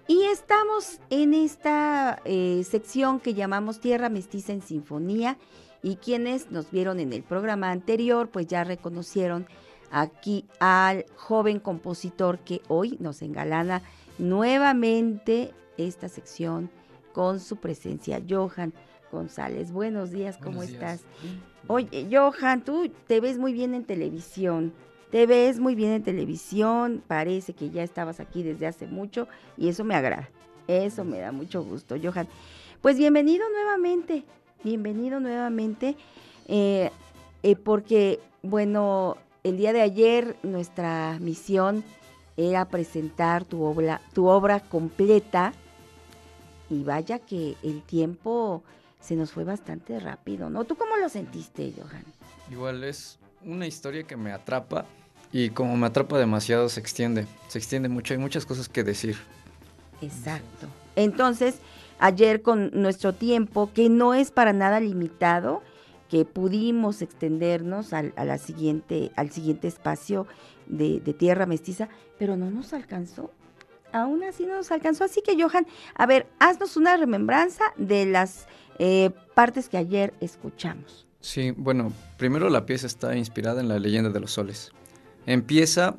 Y estamos en esta eh, sección que llamamos Tierra Mestiza en Sinfonía y quienes nos vieron en el programa anterior pues ya reconocieron aquí al joven compositor que hoy nos engalana nuevamente esta sección con su presencia. Johan González, buenos días, ¿cómo estás? Oye, Johan, tú te ves muy bien en televisión. Te ves muy bien en televisión, parece que ya estabas aquí desde hace mucho y eso me agrada. Eso me da mucho gusto, Johan. Pues bienvenido nuevamente, bienvenido nuevamente, eh, eh, porque, bueno, el día de ayer nuestra misión era presentar tu obra, tu obra completa, y vaya que el tiempo se nos fue bastante rápido, ¿no? ¿Tú cómo lo sentiste, Johan? Igual es una historia que me atrapa y como me atrapa demasiado se extiende, se extiende mucho, hay muchas cosas que decir. Exacto. Entonces, ayer con nuestro tiempo, que no es para nada limitado, que pudimos extendernos al, a la siguiente, al siguiente espacio de, de tierra mestiza, pero no nos alcanzó aún así no nos alcanzó. Así que, Johan, a ver, haznos una remembranza de las eh, partes que ayer escuchamos. Sí, bueno, primero la pieza está inspirada en la leyenda de los soles. Empieza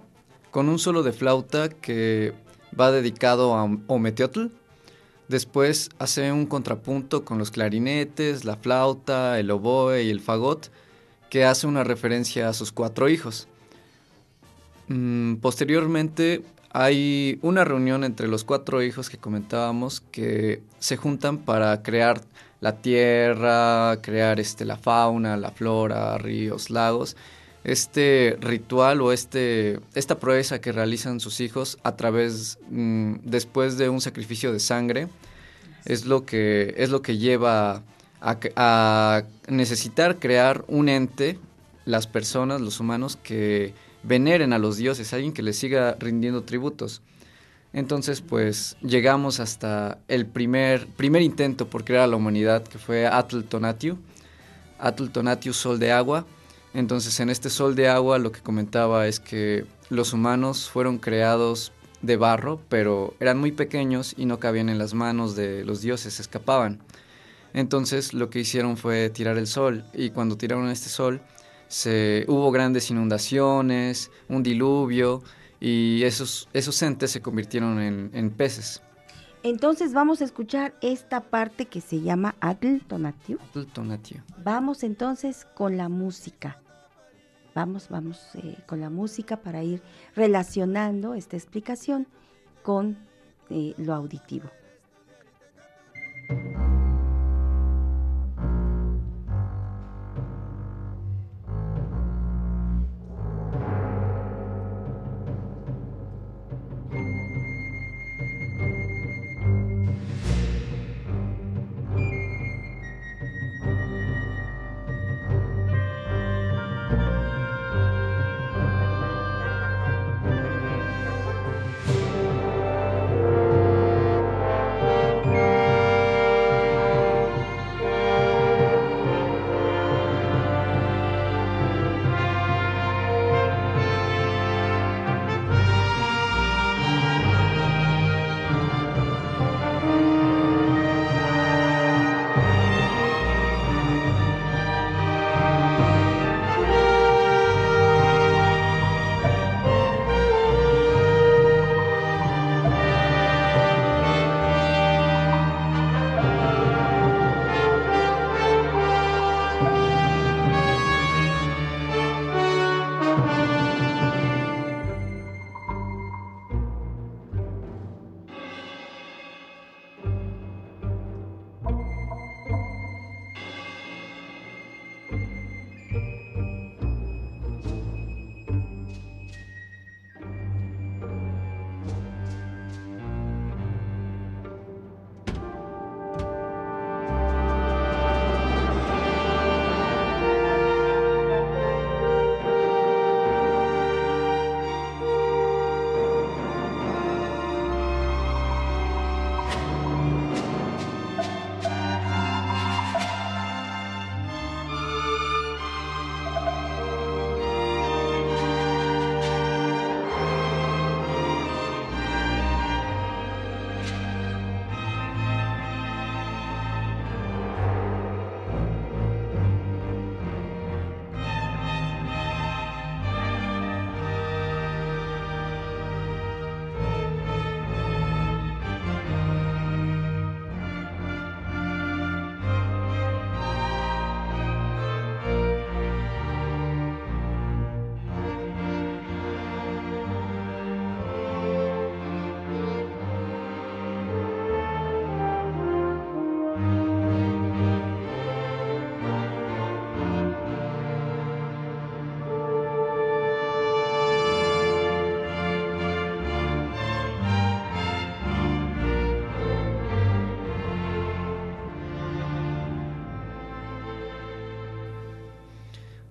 con un solo de flauta que va dedicado a Ometeotl. Después hace un contrapunto con los clarinetes, la flauta, el oboe y el fagot, que hace una referencia a sus cuatro hijos. Mm, posteriormente hay una reunión entre los cuatro hijos que comentábamos que se juntan para crear la tierra, crear este, la fauna, la flora, ríos, lagos. Este ritual o este, esta proeza que realizan sus hijos a través, mm, después de un sacrificio de sangre, es lo que, es lo que lleva a, a necesitar crear un ente, las personas, los humanos, que veneren a los dioses, alguien que les siga rindiendo tributos. Entonces, pues llegamos hasta el primer, primer intento por crear a la humanidad, que fue Atl Tonatiu. Atl Tonatiu, sol de agua. Entonces, en este sol de agua lo que comentaba es que los humanos fueron creados de barro, pero eran muy pequeños y no cabían en las manos de los dioses, escapaban. Entonces, lo que hicieron fue tirar el sol, y cuando tiraron este sol, se, hubo grandes inundaciones, un diluvio y esos, esos entes se convirtieron en, peces. Entonces vamos a escuchar esta parte que se llama Atl Tonatio. Vamos entonces con la música. Vamos, vamos eh, con la música para ir relacionando esta explicación con eh, lo auditivo.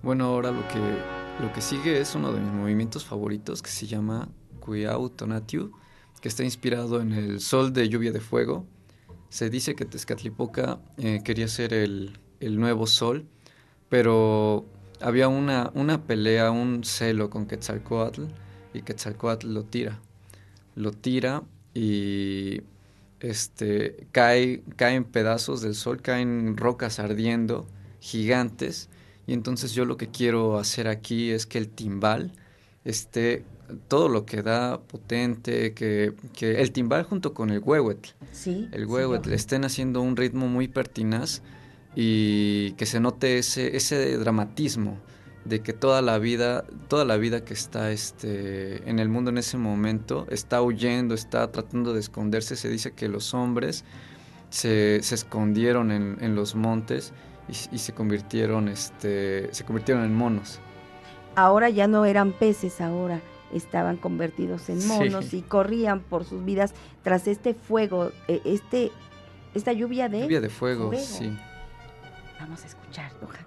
Bueno, ahora lo que, lo que sigue es uno de mis movimientos favoritos que se llama Cuiau Tonatiu, que está inspirado en el sol de lluvia de fuego. Se dice que Tezcatlipoca eh, quería ser el, el nuevo sol, pero había una, una pelea, un celo con Quetzalcoatl y Quetzalcoatl lo tira. Lo tira y este, cae, caen pedazos del sol, caen rocas ardiendo, gigantes. Y entonces yo lo que quiero hacer aquí es que el timbal esté todo lo que da potente, que, que el timbal junto con el huehuetl, Sí. el huehuetl estén haciendo un ritmo muy pertinaz y que se note ese, ese dramatismo de que toda la vida, toda la vida que está este, en el mundo en ese momento está huyendo, está tratando de esconderse. Se dice que los hombres se, se escondieron en, en los montes y, y se convirtieron, este, se convirtieron en monos. Ahora ya no eran peces, ahora estaban convertidos en Sí. monos y corrían por sus vidas tras este fuego, eh, este, esta lluvia de Lluvia de fuego, fuego. sí. Vamos a escuchar, Doja.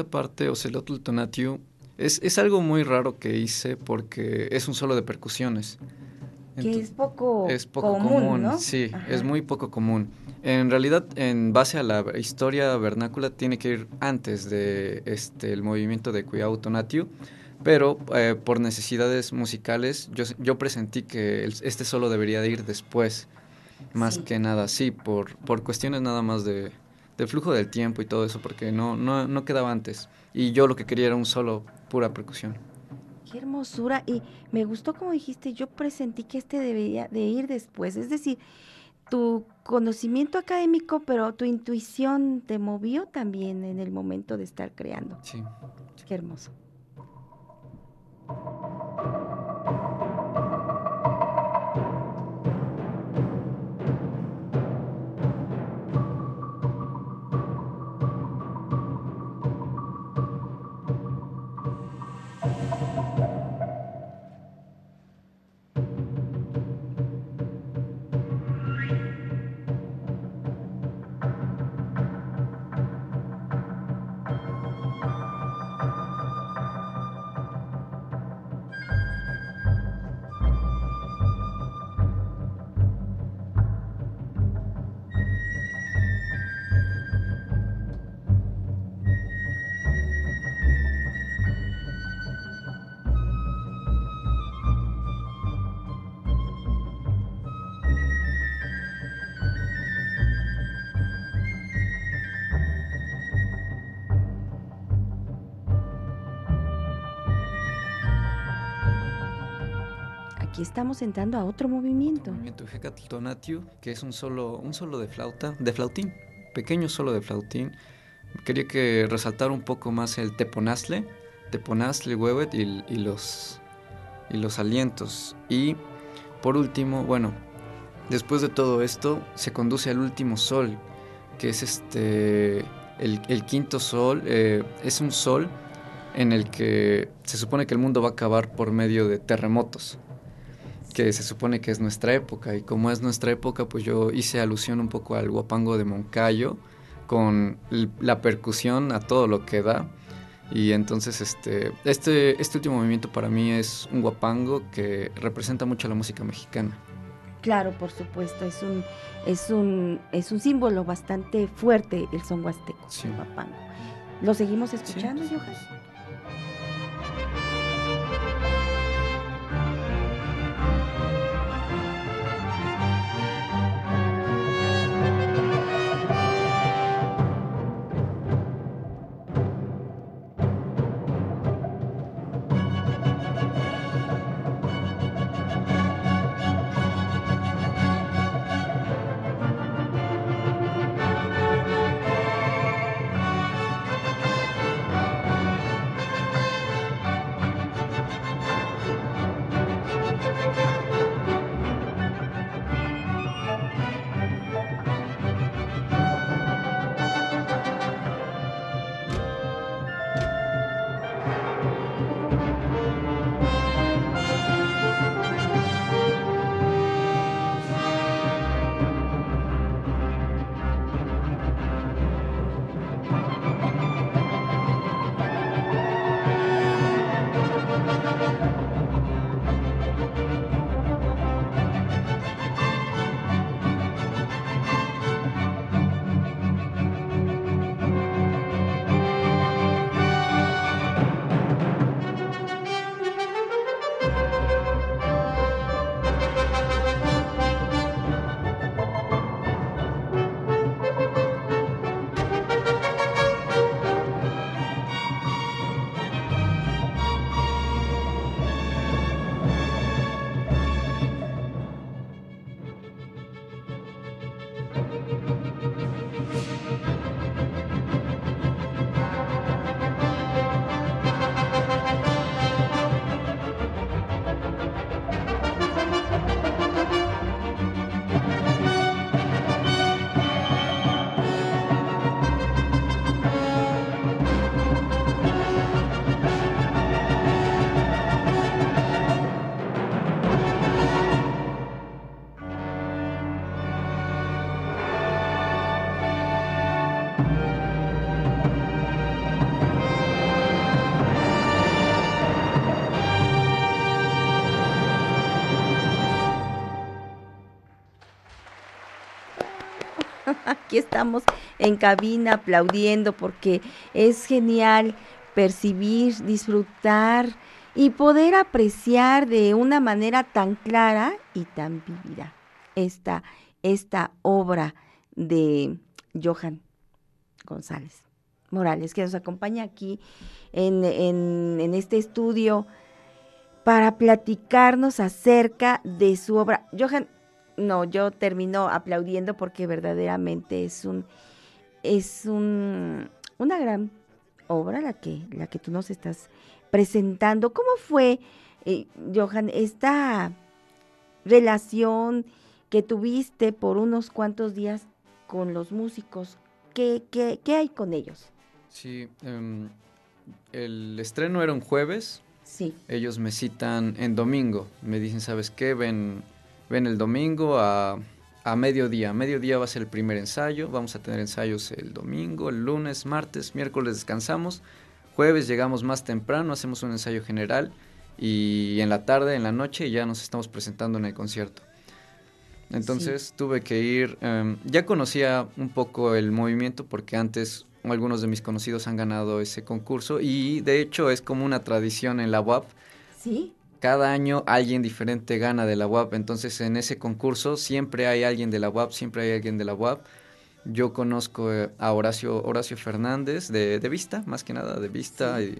Esta parte, Ocelotl Tonatiu, es, es algo muy raro que hice porque es un solo de percusiones. Que es poco, Es poco común, común, ¿no? sí, Ajá. es muy poco común. En realidad, en base a la historia vernácula, tiene que ir antes de este el movimiento de Cuiau Tonatiu, pero eh, por necesidades musicales, yo, yo presentí que el- este solo debería de ir después, más Sí. que nada, sí, por, por cuestiones nada más de, del flujo del tiempo y todo eso, porque no, no, no quedaba antes. Y yo lo que quería era un solo, pura percusión. Qué hermosura. Y me gustó como dijiste, yo presentí que este debería de ir después. Es decir, tu conocimiento académico, pero tu intuición te movió también en el momento de estar creando. Sí. Qué hermoso. Aquí estamos entrando a otro movimiento. movimiento Hecatl Tonatiu, que es un solo, un solo de flauta, de flautín, pequeño solo de flautín. Quería que resaltar un poco más el teponazle, teponazle, huevet y, y los, y los alientos. Y por último, bueno, después de todo esto, se conduce al último sol, que es este el, el quinto sol, eh, es un sol en el que se supone que el mundo va a acabar por medio de terremotos, que se supone que es nuestra época, y como es nuestra época, pues yo hice alusión un poco al guapango de Moncayo, con la percusión a todo lo que da, y entonces este, este, este último movimiento para mí es un guapango que representa mucho la música mexicana. Claro, por supuesto, es un, es un, es un símbolo bastante fuerte el son huasteco, Sí. el guapango. ¿Lo seguimos escuchando, Johan? Aquí estamos en cabina aplaudiendo porque es genial percibir, disfrutar y poder apreciar de una manera tan clara y tan vívida esta, esta obra de Johan González Morales, que nos acompaña aquí en, en- en este estudio para platicarnos acerca de su obra. Johan, no, yo termino aplaudiendo porque verdaderamente es un es un, una gran obra la que la que tú nos estás presentando. ¿Cómo fue, eh, Johan, esta relación que tuviste por unos cuantos días con los músicos? ¿Qué, qué, qué hay con ellos? Sí, em, el estreno era un jueves. Sí. Ellos me citan en domingo. Me dicen, ¿sabes qué? Ven, ven el domingo a, a mediodía. A mediodía va a ser el primer ensayo. Vamos a tener ensayos el domingo, el lunes, martes, miércoles descansamos. Jueves llegamos más temprano, hacemos un ensayo general. Y en la tarde, en la noche, ya nos estamos presentando en el concierto. Entonces tuve que ir, em, ya conocía un poco el movimiento porque antes algunos de mis conocidos han ganado ese concurso y de hecho es como una tradición en la UAP. Sí. Cada año alguien diferente gana de la UAP, entonces en ese concurso siempre hay alguien de la UAP, siempre hay alguien de la UAP. Yo conozco eh, a Horacio, Horacio Fernández de, de Vista, más que nada de Vista, y-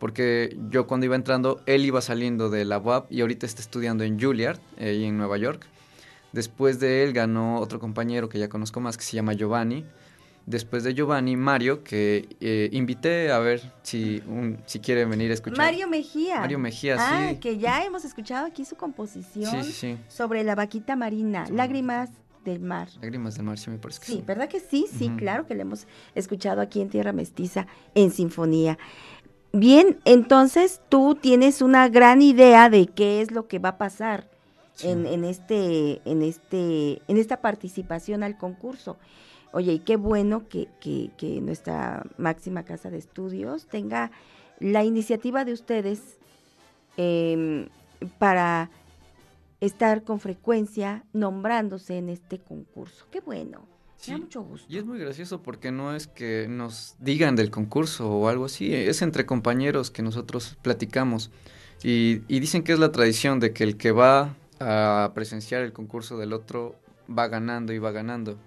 porque yo cuando iba entrando, él iba saliendo de la UAP y ahorita está estudiando en Juilliard, eh, ahí en Nueva York. Después de él ganó otro compañero que ya conozco más, que se llama Giovanni. Después de Giovanni, Mario, que eh, invité a ver si, un, si quiere venir a escuchar. Mario Mejía. Mario Mejía, ah, sí. que ya hemos escuchado aquí su composición Sí, sí, sí. sobre la vaquita marina, lágrimas del Mar. Lágrimas del Mar, sí me parece que sí. Sí, ¿verdad que sí? Sí, claro que le hemos escuchado aquí en Tierra Mestiza en sinfonía. Bien, entonces tú tienes una gran idea de qué es lo que va a pasar en, en este, en este, en esta participación al concurso. Oye, y qué bueno que, que- que nuestra máxima casa de estudios tenga la iniciativa de ustedes em, para estar con frecuencia nombrándose en este concurso. Qué bueno. Me da Sí, mucho gusto. Y es muy gracioso porque no es que nos digan del concurso o algo así, es entre compañeros que nosotros platicamos. Y, y dicen que es la tradición de que el que va a presenciar el concurso del otro va ganando y va ganando.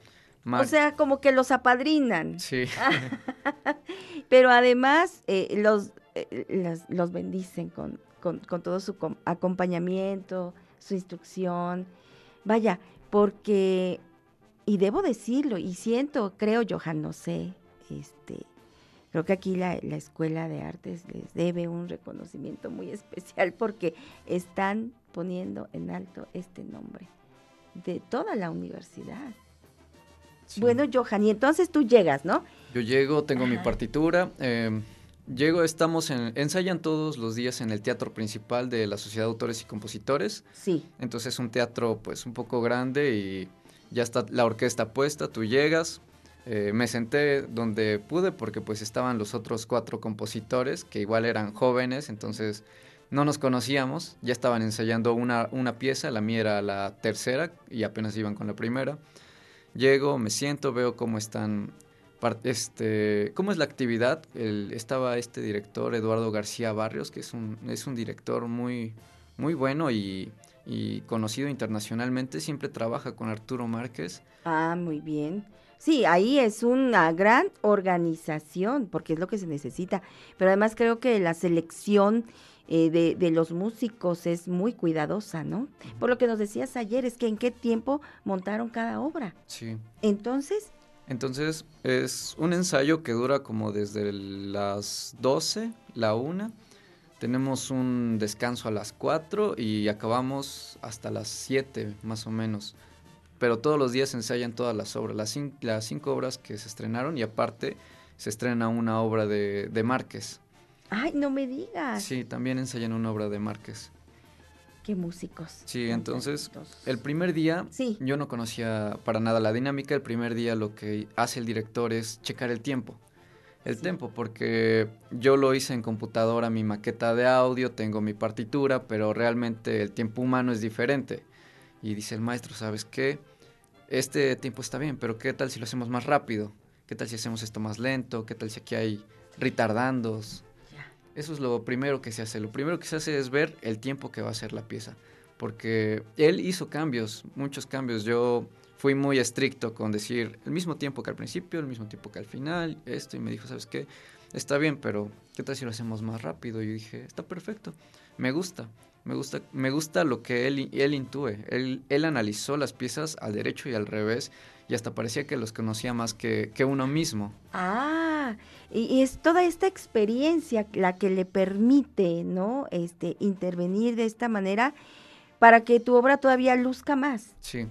O sea, como que los apadrinan. sí. Pero además eh, los, eh, las- los bendicen con, con- con todo su com- acompañamiento, su instrucción. Vaya, porque, y debo decirlo, y siento, creo, Johan, no sé, este, creo que aquí la, la Escuela de Artes les debe un reconocimiento muy especial porque están poniendo en alto este nombre de toda la universidad. Sí. Bueno, Johan, y entonces tú llegas, ¿no? Yo llego, tengo mi partitura. eh, llego, estamos en. Ensayan todos los días en el teatro principal de la Sociedad de Autores y Compositores. Sí. Entonces es un teatro, pues, un poco grande y ya está la orquesta puesta. Tú llegas. eh, me senté donde pude porque, pues, estaban los otros cuatro compositores que igual eran jóvenes, entonces no nos conocíamos. Ya estaban ensayando una, una pieza, la mía era la tercera y apenas iban con la primera. Llego, me siento, veo cómo están, este, cómo es la actividad. El- estaba este director, Eduardo García Barrios, que es un, es un director muy, muy bueno y, y conocido internacionalmente. Siempre trabaja con Arturo Márquez. Ah, muy bien. Sí, ahí es una gran organización, porque es lo que se necesita. Pero además creo que la selección eh, de, de los músicos es muy cuidadosa, ¿no? Por lo que nos decías ayer, es que en qué tiempo montaron cada obra. Sí. Entonces, Entonces es un ensayo que dura como desde las 12, la 1. Tenemos un descanso a las 4 y acabamos hasta las 7 más o menos. Pero todos los días se ensayan todas las obras, las, cin- las cinco obras que se estrenaron y aparte se estrena una obra de, de Márquez. Ay, no me digas. Sí, también ensayan una obra de Márquez. Qué músicos. Sí, entonces el primer día Sí. yo no conocía para nada la dinámica. El primer día lo que hace el director es checar el tiempo. El tiempo, porque yo lo hice en computadora, mi maqueta de audio, tengo mi partitura, pero realmente el tiempo humano es diferente. Y dice el maestro, ¿sabes qué? Este tiempo está bien, pero ¿qué tal si lo hacemos más rápido? ¿Qué tal si hacemos esto más lento? ¿Qué tal si aquí hay retardandos? Eso es lo primero que se hace. Lo primero que se hace es ver el tiempo que va a ser la pieza. Porque él hizo cambios, muchos cambios. Yo fui muy estricto con decir el mismo tiempo que al principio, el mismo tiempo que al final, esto. Y me dijo, ¿sabes qué? Está bien, pero ¿qué tal si lo hacemos más rápido? Y yo dije, está perfecto. Me gusta. Me gusta, me gusta lo que él, él. Él, él analizó las piezas al derecho y al revés. Y hasta parecía que los conocía más que, que uno mismo. Ah, y, es toda esta experiencia la que le permite, ¿no? Este, intervenir de esta manera para que tu obra todavía luzca más. Sí.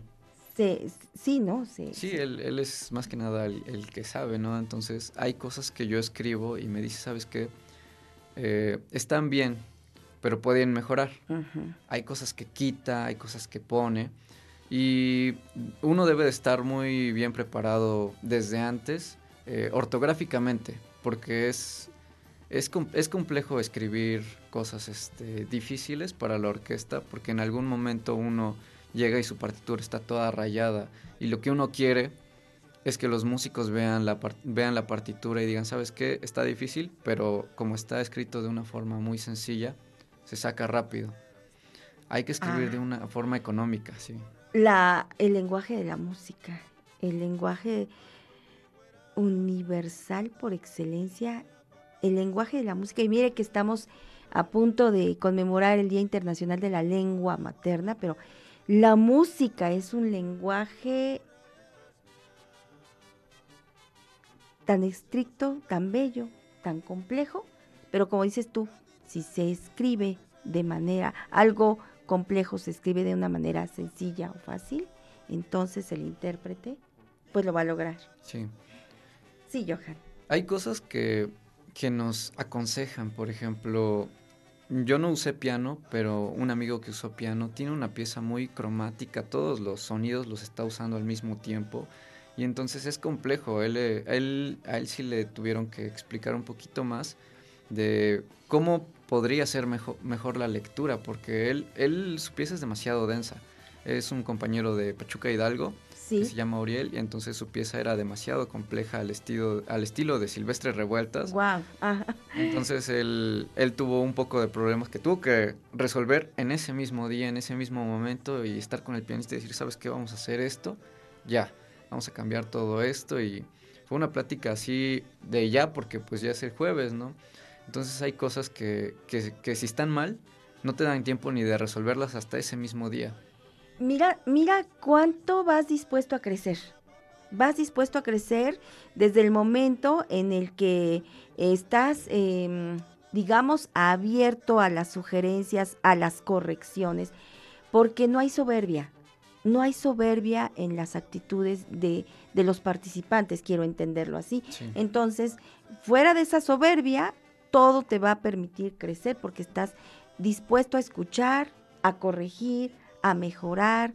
Se, sí, ¿no? Se- Sí, él, él es más que nada el, el que sabe, ¿no? Entonces hay cosas que yo escribo y me dice, ¿sabes qué? Eh, están bien, pero pueden mejorar. Hay cosas que quita, hay cosas que pone. Y uno debe de estar muy bien preparado desde antes, eh, ortográficamente, porque es, es, es complejo escribir cosas este, difíciles para la orquesta, porque en algún momento uno llega y su partitura está toda rayada, y lo que uno quiere es que los músicos vean la, vean la partitura y digan, ¿sabes qué? Está difícil, pero como está escrito de una forma muy sencilla, se saca rápido. Hay que escribir Ah. de una forma económica, sí. La, el lenguaje de la música, el lenguaje universal por excelencia, el lenguaje de la música. Y mire que estamos a punto de conmemorar el Día Internacional de la Lengua Materna, pero la música es un lenguaje tan estricto, tan bello, tan complejo, pero como dices tú, si se escribe de manera, algo complejo se escribe de una manera sencilla o fácil, entonces el intérprete pues lo va a lograr. Sí. Sí, Johan. Hay cosas que, que nos aconsejan, por ejemplo, yo no usé piano, pero un amigo que usó piano tiene una pieza muy cromática, todos los sonidos los está usando al mismo tiempo y entonces es complejo. Él, eh, él, a él sí le tuvieron que explicar un poquito más de cómo podría ser mejor, mejor la lectura, porque él, él, su pieza es demasiado densa. Es un compañero de Pachuca Hidalgo que se llama Uriel, y entonces su pieza era demasiado compleja al estilo, al estilo de Silvestre Revueltas. Wow. Entonces él, él tuvo un poco de problemas que tuvo que resolver en ese mismo día, en ese mismo momento, y estar con el pianista y decir, ¿sabes qué? Vamos a hacer esto, ya, vamos a cambiar todo esto, y fue una plática así de ya, porque pues ya es el jueves, ¿no? Entonces hay cosas que, que, que si están mal, no te dan tiempo ni de resolverlas hasta ese mismo día mira, mira cuánto vas dispuesto a crecer. Vas dispuesto a crecer desde el momento en el que estás, em, digamos, abierto a las sugerencias, a las correcciones, porque no hay soberbia. No hay soberbia en las actitudes de, de los participantes, quiero entenderlo así. Entonces, fuera de esa soberbia, todo te va a permitir crecer porque estás dispuesto a escuchar, a corregir, a mejorar,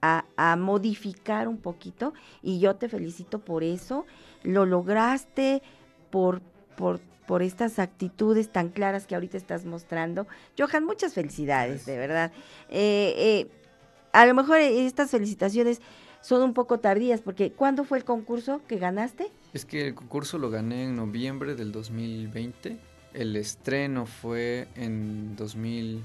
a, modificar un poquito y yo te felicito por eso. Lo lograste por, por, por estas actitudes tan claras que ahorita estás mostrando. Johan, muchas felicidades, de verdad. Eh, eh, a lo mejor estas felicitaciones son un poco tardías, porque ¿cuándo fue el concurso que ganaste? Es que el concurso lo gané en noviembre del 2020. El estreno fue en 2000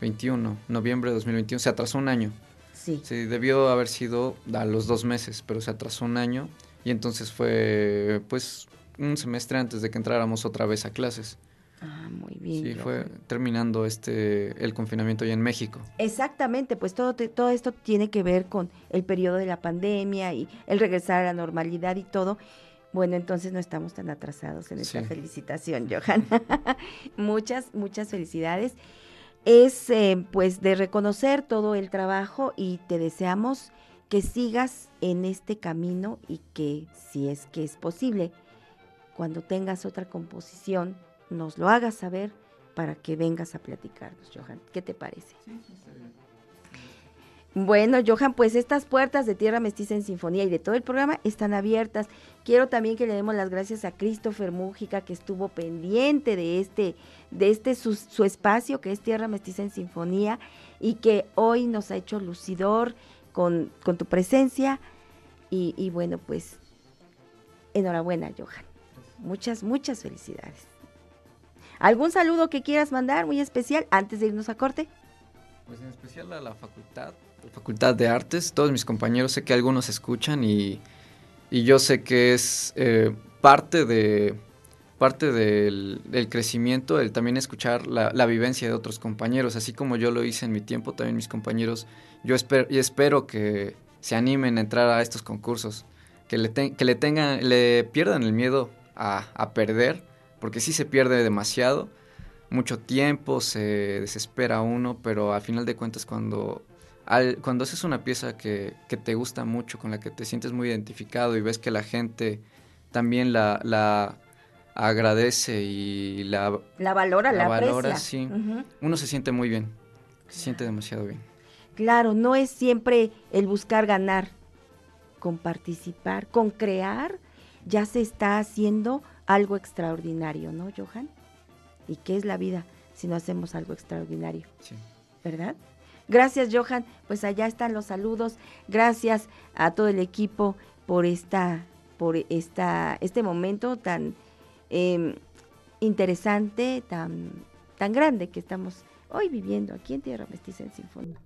21, noviembre de 2021, se atrasó un año. Sí. Sí, debió haber sido a los dos meses, pero se atrasó un año y entonces fue pues un semestre antes de que entráramos otra vez a clases. Ah, muy bien. Sí, fue terminando este el confinamiento ya en México. Exactamente, pues todo todo esto tiene que ver con el periodo de la pandemia y el regresar a la normalidad y todo. Bueno, entonces no estamos tan atrasados en esta felicitación, Johan. muchas, muchas felicidades es eh, pues de reconocer todo el trabajo y te deseamos que sigas en este camino y que si es que es posible, cuando tengas otra composición, nos lo hagas saber para que vengas a platicarnos, Johan. ¿Qué te parece? Bueno, Johan, pues estas puertas de Tierra Mestiza en Sinfonía y de todo el programa están abiertas. Quiero también que le demos las gracias a Christopher Mújica, que estuvo pendiente de este, de este su, espacio, que es Tierra Mestiza en Sinfonía, y que hoy nos ha hecho lucidor con, con tu presencia. Y, y bueno, pues enhorabuena, Johan. Muchas, muchas felicidades. ¿Algún saludo que quieras mandar muy especial antes de irnos a corte? Pues en especial a la facultad, Facultad de Artes, todos mis compañeros, sé que algunos escuchan y, yo sé que es eh, parte de parte del, crecimiento el también escuchar la, vivencia de otros compañeros, así como yo lo hice en mi tiempo, también mis compañeros, yo espero, y espero que se animen a entrar a estos concursos, que le, que le tengan, le pierdan el miedo a, a perder, porque sí se pierde demasiado, mucho tiempo, se desespera uno, pero al final de cuentas cuando cuando haces una pieza que, te gusta mucho, con la que te sientes muy identificado y ves que la gente también la, agradece y la, la valora, la, valora, sí. Uno se siente muy bien, se siente demasiado bien. Claro, no es siempre el buscar ganar, con participar, con crear, ya se está haciendo algo extraordinario, ¿no, Johan? ¿Y qué es la vida si no hacemos algo extraordinario? Sí. ¿Verdad? Gracias, Johan. Pues allá están los saludos. Gracias a todo el equipo por esta, por esta, este momento tan em, interesante, tan, tan grande que estamos hoy viviendo aquí en Tierra Mestiza en Sinfonía.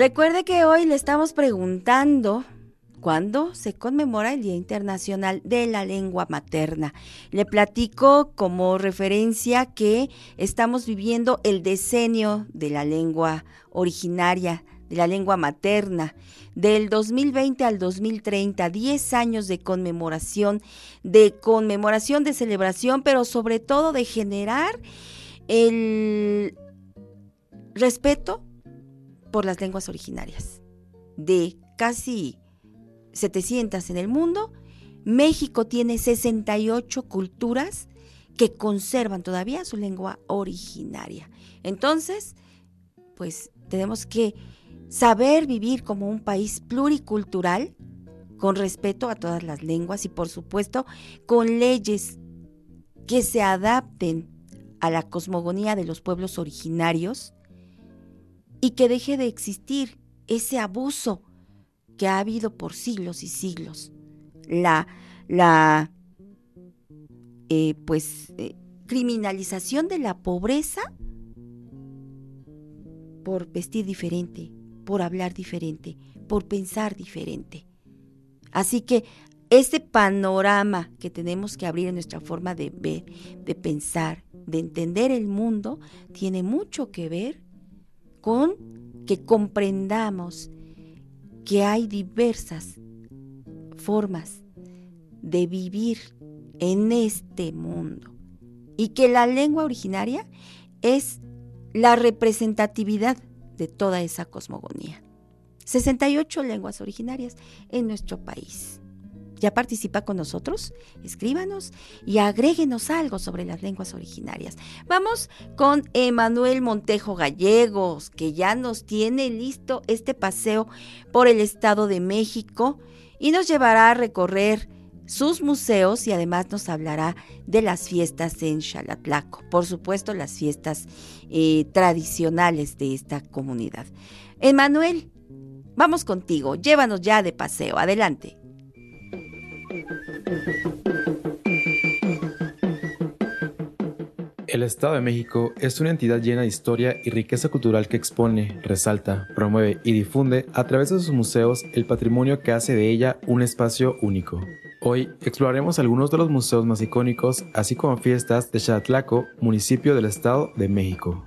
Recuerde que hoy le estamos preguntando cuándo se conmemora el Día Internacional de la Lengua Materna. Le platico como referencia que estamos viviendo el decenio de la lengua originaria, de la lengua materna, del 2020 al 2030, 10 años de conmemoración, de conmemoración, de celebración, pero sobre todo de generar el respeto por las lenguas originarias. De casi 700 en el mundo, México tiene 68 culturas que conservan todavía su lengua originaria. Entonces, pues tenemos que saber vivir como un país pluricultural, con respeto a todas las lenguas y por supuesto con leyes que se adapten a la cosmogonía de los pueblos originarios y que deje de existir ese abuso que ha habido por siglos y siglos. La, la eh, pues, eh, criminalización de la pobreza por vestir diferente, por hablar diferente, por pensar diferente. Así que ese panorama que tenemos que abrir en nuestra forma de ver, de pensar, de entender el mundo, tiene mucho que ver con que comprendamos que hay diversas formas de vivir en este mundo y que la lengua originaria es la representatividad de toda esa cosmogonía. 68 lenguas originarias en nuestro país. ¿Ya participa con nosotros? Escríbanos y agréguenos algo sobre las lenguas originarias. Vamos con Emanuel Montejo Gallegos, que ya nos tiene listo este paseo por el Estado de México y nos llevará a recorrer sus museos y además nos hablará de las fiestas en Xalatlaco, por supuesto las fiestas eh, tradicionales de esta comunidad. Emanuel, vamos contigo, llévanos ya de paseo, adelante. El Estado de México es una entidad llena de historia y riqueza cultural que expone, resalta, promueve y difunde a través de sus museos el patrimonio que hace de ella un espacio único. Hoy exploraremos algunos de los museos más icónicos, así como fiestas de Xatlaco, municipio del Estado de México.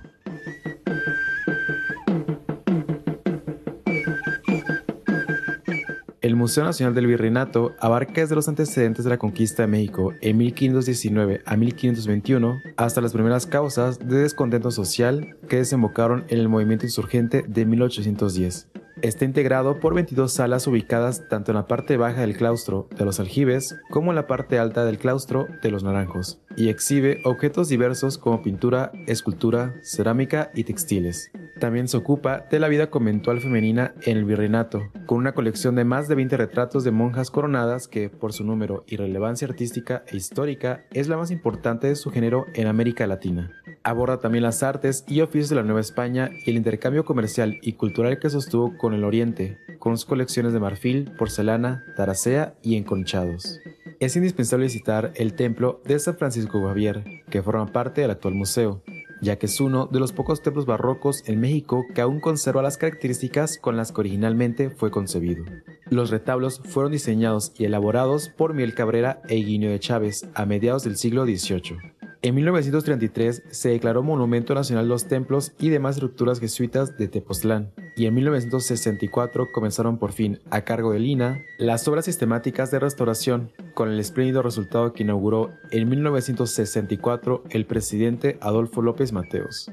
El Museo Nacional del Virreinato abarca desde los antecedentes de la conquista de México en 1519 a 1521 hasta las primeras causas de descontento social que desembocaron en el movimiento insurgente de 1810. Está integrado por 22 salas ubicadas tanto en la parte baja del claustro de los aljibes como en la parte alta del claustro de los naranjos, y exhibe objetos diversos como pintura, escultura, cerámica y textiles. También se ocupa de la vida conventual femenina en el virreinato, con una colección de más de 20 retratos de monjas coronadas que, por su número y relevancia artística e histórica, es la más importante de su género en América Latina. Aborda también las artes y oficios de la Nueva España y el intercambio comercial y cultural que sostuvo con el Oriente, con sus colecciones de marfil, porcelana, taracea y enconchados. Es indispensable visitar el templo de San Francisco Javier, que forma parte del actual museo, ya que es uno de los pocos templos barrocos en México que aún conserva las características con las que originalmente fue concebido. Los retablos fueron diseñados y elaborados por Miguel Cabrera e Higuinio de Chávez a mediados del siglo XVIII. En 1933 se declaró Monumento Nacional los templos y demás estructuras jesuitas de Tepoztlán, y en 1964 comenzaron por fin, a cargo de Lina, las obras sistemáticas de restauración, con el espléndido resultado que inauguró en 1964 el presidente Adolfo López Mateos.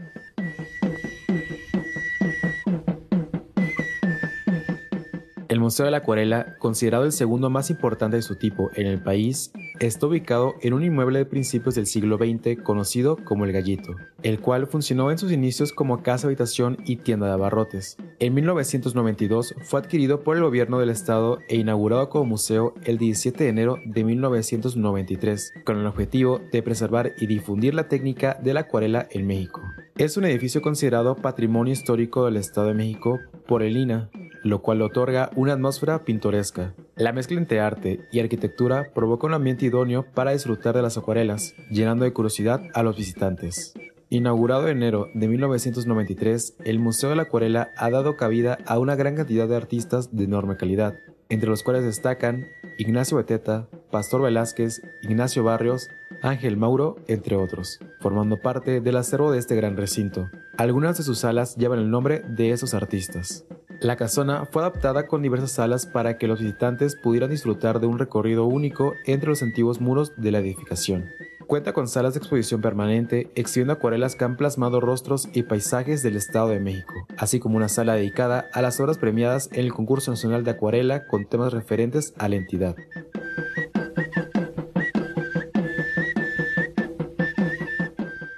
Museo de la Acuarela, considerado el segundo más importante de su tipo en el país, está ubicado en un inmueble de principios del siglo XX conocido como El Gallito, el cual funcionó en sus inicios como casa habitación y tienda de abarrotes. En 1992 fue adquirido por el gobierno del estado e inaugurado como museo el 17 de enero de 1993, con el objetivo de preservar y difundir la técnica de la acuarela en México. Es un edificio considerado Patrimonio Histórico del Estado de México por el INA, lo cual otorga una atmósfera pintoresca. La mezcla entre arte y arquitectura provoca un ambiente idóneo para disfrutar de las acuarelas, llenando de curiosidad a los visitantes. Inaugurado en enero de 1993, el Museo de la Acuarela ha dado cabida a una gran cantidad de artistas de enorme calidad, entre los cuales destacan Ignacio Beteta, Pastor Velázquez, Ignacio Barrios, Ángel Mauro, entre otros, formando parte del acervo de este gran recinto. Algunas de sus salas llevan el nombre de esos artistas. La casona fue adaptada con diversas salas para que los visitantes pudieran disfrutar de un recorrido único entre los antiguos muros de la edificación. Cuenta con salas de exposición permanente, exhibiendo acuarelas que han plasmado rostros y paisajes del Estado de México, así como una sala dedicada a las obras premiadas en el concurso nacional de acuarela con temas referentes a la entidad.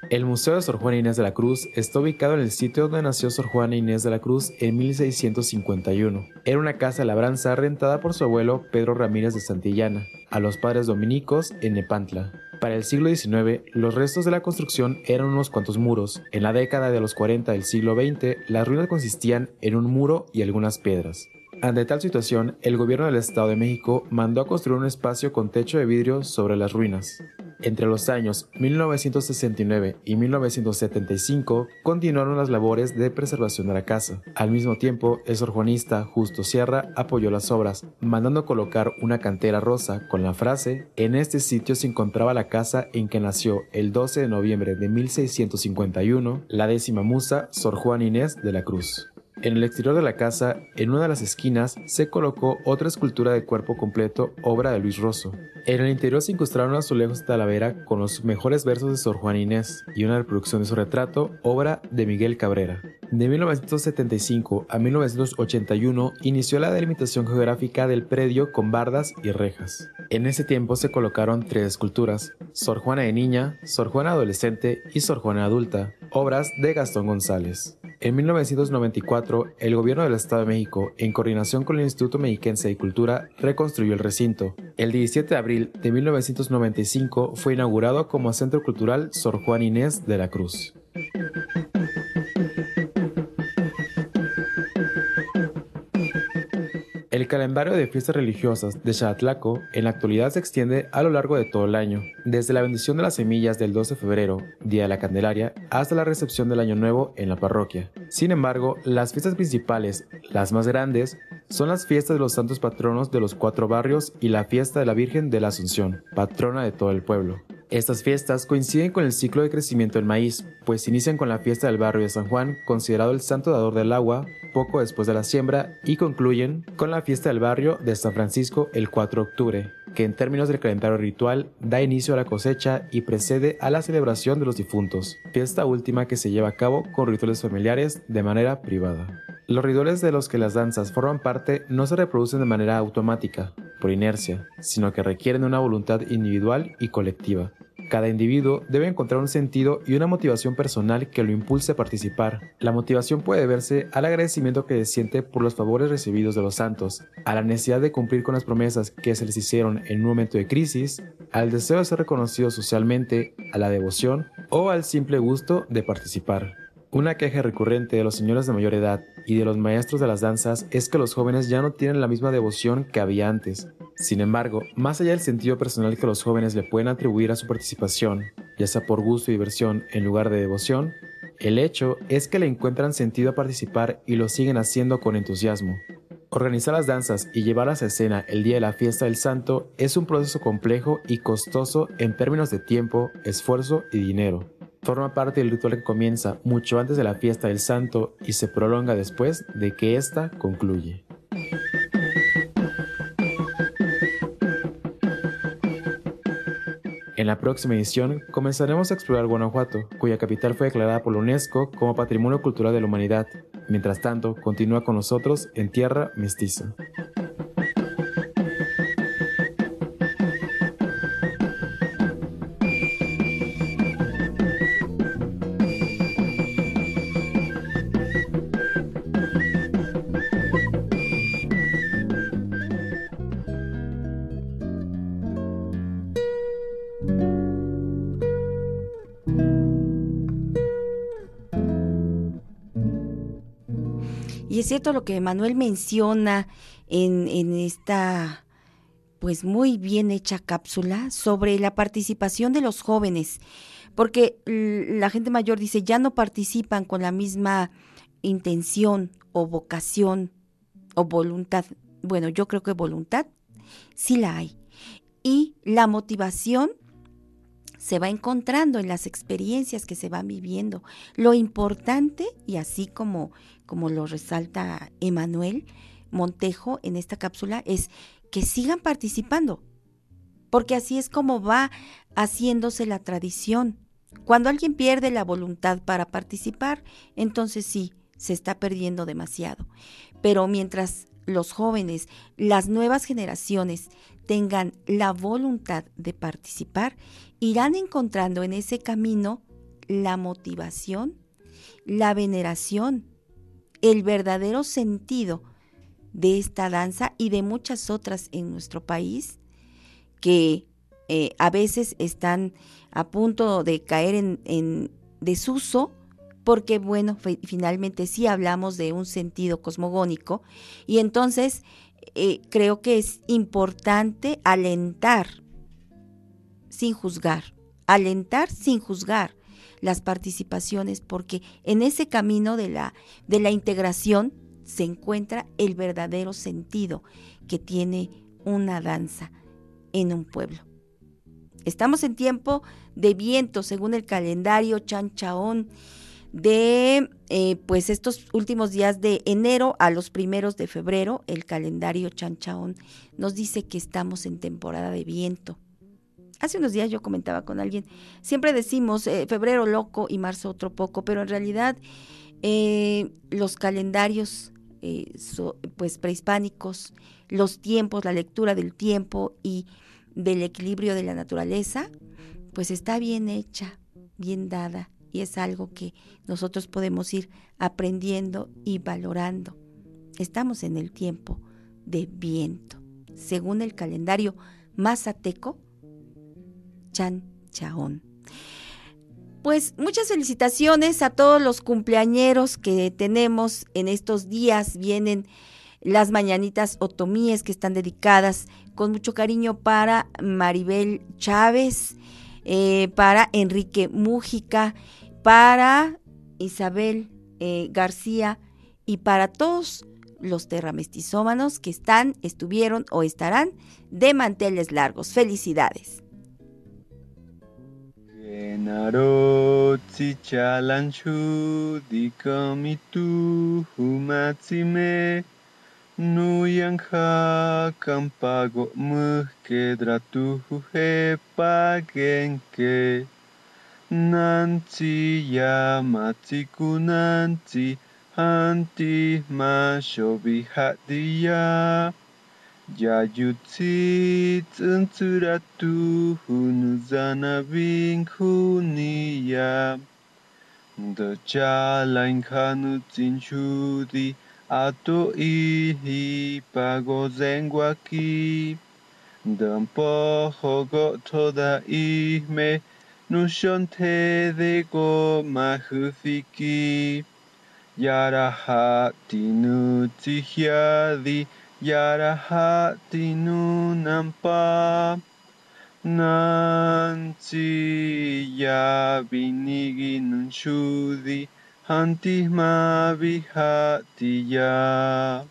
El Museo de Sor Juana Inés de la Cruz está ubicado en el sitio donde nació Sor Juana Inés de la Cruz en 1651. Era una casa de labranza rentada por su abuelo Pedro Ramírez de Santillana, a los padres dominicos en Nepantla. Para el siglo XIX, los restos de la construcción eran unos cuantos muros. En la década de los 40 del siglo XX, las ruinas consistían en un muro y algunas piedras. Ante tal situación, el gobierno del Estado de México mandó a construir un espacio con techo de vidrio sobre las ruinas. Entre los años 1969 y 1975 continuaron las labores de preservación de la casa. Al mismo tiempo, el sorjuanista Justo Sierra apoyó las obras, mandando colocar una cantera rosa con la frase En este sitio se encontraba la casa en que nació el 12 de noviembre de 1651 la décima musa Sor Juan Inés de la Cruz. En el exterior de la casa, en una de las esquinas, se colocó otra escultura de cuerpo completo, obra de Luis Rosso. En el interior se incrustaron azulejos de talavera con los mejores versos de Sor Juan Inés y una reproducción de su retrato, obra de Miguel Cabrera. De 1975 a 1981 inició la delimitación geográfica del predio con bardas y rejas. En ese tiempo se colocaron tres esculturas, Sor Juana de Niña, Sor Juana Adolescente y Sor Juana Adulta, obras de Gastón González. En 1994, el gobierno del Estado de México, en coordinación con el Instituto Mexiquense de Cultura, reconstruyó el recinto. El 17 de abril de 1995 fue inaugurado como Centro Cultural Sor Juan Inés de la Cruz. El calendario de fiestas religiosas de Xatlaco en la actualidad se extiende a lo largo de todo el año, desde la bendición de las semillas del 12 de febrero, Día de la Candelaria, hasta la recepción del Año Nuevo en la parroquia. Sin embargo, las fiestas principales, las más grandes, son las fiestas de los santos patronos de los cuatro barrios y la fiesta de la Virgen de la Asunción, patrona de todo el pueblo. Estas fiestas coinciden con el ciclo de crecimiento del maíz, pues inician con la fiesta del barrio de San Juan, considerado el santo dador del agua, poco después de la siembra, y concluyen con la fiesta del barrio de San Francisco el 4 de octubre, que en términos del calendario ritual da inicio a la cosecha y precede a la celebración de los difuntos, fiesta última que se lleva a cabo con rituales familiares de manera privada. Los rituales de los que las danzas forman parte no se reproducen de manera automática, por inercia, sino que requieren una voluntad individual y colectiva. Cada individuo debe encontrar un sentido y una motivación personal que lo impulse a participar. La motivación puede verse al agradecimiento que siente por los favores recibidos de los santos, a la necesidad de cumplir con las promesas que se les hicieron en un momento de crisis, al deseo de ser reconocido socialmente, a la devoción o al simple gusto de participar. Una queja recurrente de los señores de mayor edad y de los maestros de las danzas es que los jóvenes ya no tienen la misma devoción que había antes. Sin embargo, más allá del sentido personal que los jóvenes le pueden atribuir a su participación, ya sea por gusto y diversión en lugar de devoción, el hecho es que le encuentran sentido a participar y lo siguen haciendo con entusiasmo. Organizar las danzas y llevarlas a escena el día de la fiesta del santo es un proceso complejo y costoso en términos de tiempo, esfuerzo y dinero forma parte del ritual que comienza mucho antes de la fiesta del santo y se prolonga después de que ésta concluye. En la próxima edición comenzaremos a explorar Guanajuato, cuya capital fue declarada por la UNESCO como Patrimonio Cultural de la Humanidad. Mientras tanto, continúa con nosotros en Tierra Mestiza. Lo que Manuel menciona en, esta pues muy bien hecha cápsula sobre la participación de los jóvenes, porque la gente mayor dice ya no participan con la misma intención o vocación o voluntad. Bueno, yo creo que voluntad sí la hay. Y la motivación se va encontrando en las experiencias que se van viviendo. Lo importante, y así como, como lo resalta Emanuel Montejo en esta cápsula, es que sigan participando, porque así es como va haciéndose la tradición. Cuando alguien pierde la voluntad para participar, entonces sí, se está perdiendo demasiado. Pero mientras los jóvenes, las nuevas generaciones tengan la voluntad de participar, irán encontrando en ese camino la motivación, la veneración, el verdadero sentido de esta danza y de muchas otras en nuestro país que eh, a veces están a punto de caer en, desuso porque bueno, finalmente sí hablamos de un sentido cosmogónico y entonces eh, creo que es importante alentar sin juzgar, alentar sin juzgar las participaciones, porque en ese camino de la, de la integración se encuentra el verdadero sentido que tiene una danza en un pueblo. Estamos en tiempo de viento, según el calendario chanchaón de eh, pues estos últimos días de enero a los primeros de febrero, el calendario chanchaón nos dice que estamos en temporada de viento. Hace unos días yo comentaba con alguien, siempre decimos eh, febrero loco y marzo otro poco, pero en realidad eh, los calendarios eh, pues prehispánicos, los tiempos, la lectura del tiempo y del equilibrio de la naturaleza, pues está bien hecha, bien dada y es algo que nosotros podemos ir aprendiendo y valorando. Estamos en el tiempo de viento. Según el calendario mazateco, Chan Chaón. Pues muchas felicitaciones a todos los cumpleañeros que tenemos en estos días. Vienen las mañanitas otomíes que están dedicadas con mucho cariño para Maribel Chávez, eh, para Enrique Mújica, para Isabel eh, García y para todos los terramestizómanos que están, estuvieron o estarán de manteles largos. Felicidades. Penarozi jalan syudikam itu humatsime Nuyang hakam pagok meh kedratuhu hepagengke Nanti yamatsi kunanti hanti masyobihat dia Jayutzitzentzuratu hunuzanabin junia. Dochalain janutzin shudi ato ihi pagozen guaki. Dampojo gotoda ihme nushonte de goma jufiki. Yarahati nutzihiadi. yara Yarahati nunampa nanti yabinigi nunshudi hantisma bihati ya.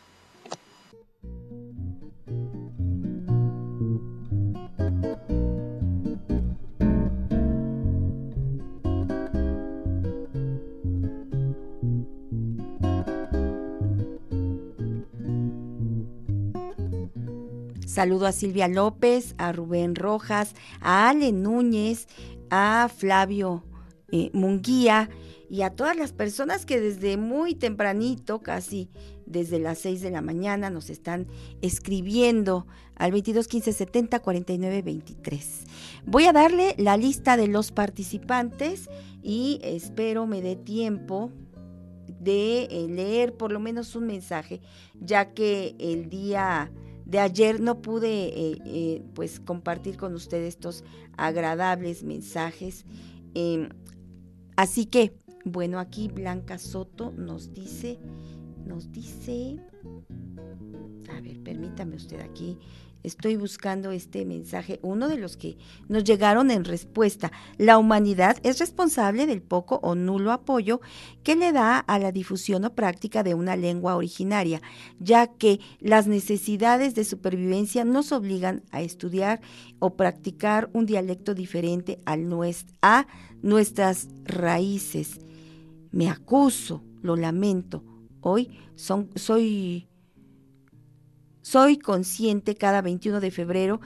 Saludo a Silvia López, a Rubén Rojas, a Ale Núñez, a Flavio eh, Munguía y a todas las personas que desde muy tempranito, casi desde las 6 de la mañana, nos están escribiendo al 22 15 70 49 23. Voy a darle la lista de los participantes y espero me dé tiempo de eh, leer por lo menos un mensaje, ya que el día de ayer no pude eh, eh, pues compartir con ustedes estos agradables mensajes. Em, así que, bueno, aquí Blanca Soto nos dice, nos dice, a ver, permítame usted aquí, estoy buscando este mensaje, uno de los que nos llegaron en respuesta. La humanidad es responsable del poco o nulo apoyo que le da a la difusión o práctica de una lengua originaria, ya que las necesidades de supervivencia nos obligan a estudiar o practicar un dialecto diferente al a nuestras raíces. Me acuso, lo lamento. Hoy son, soy soy consciente cada 21 de febrero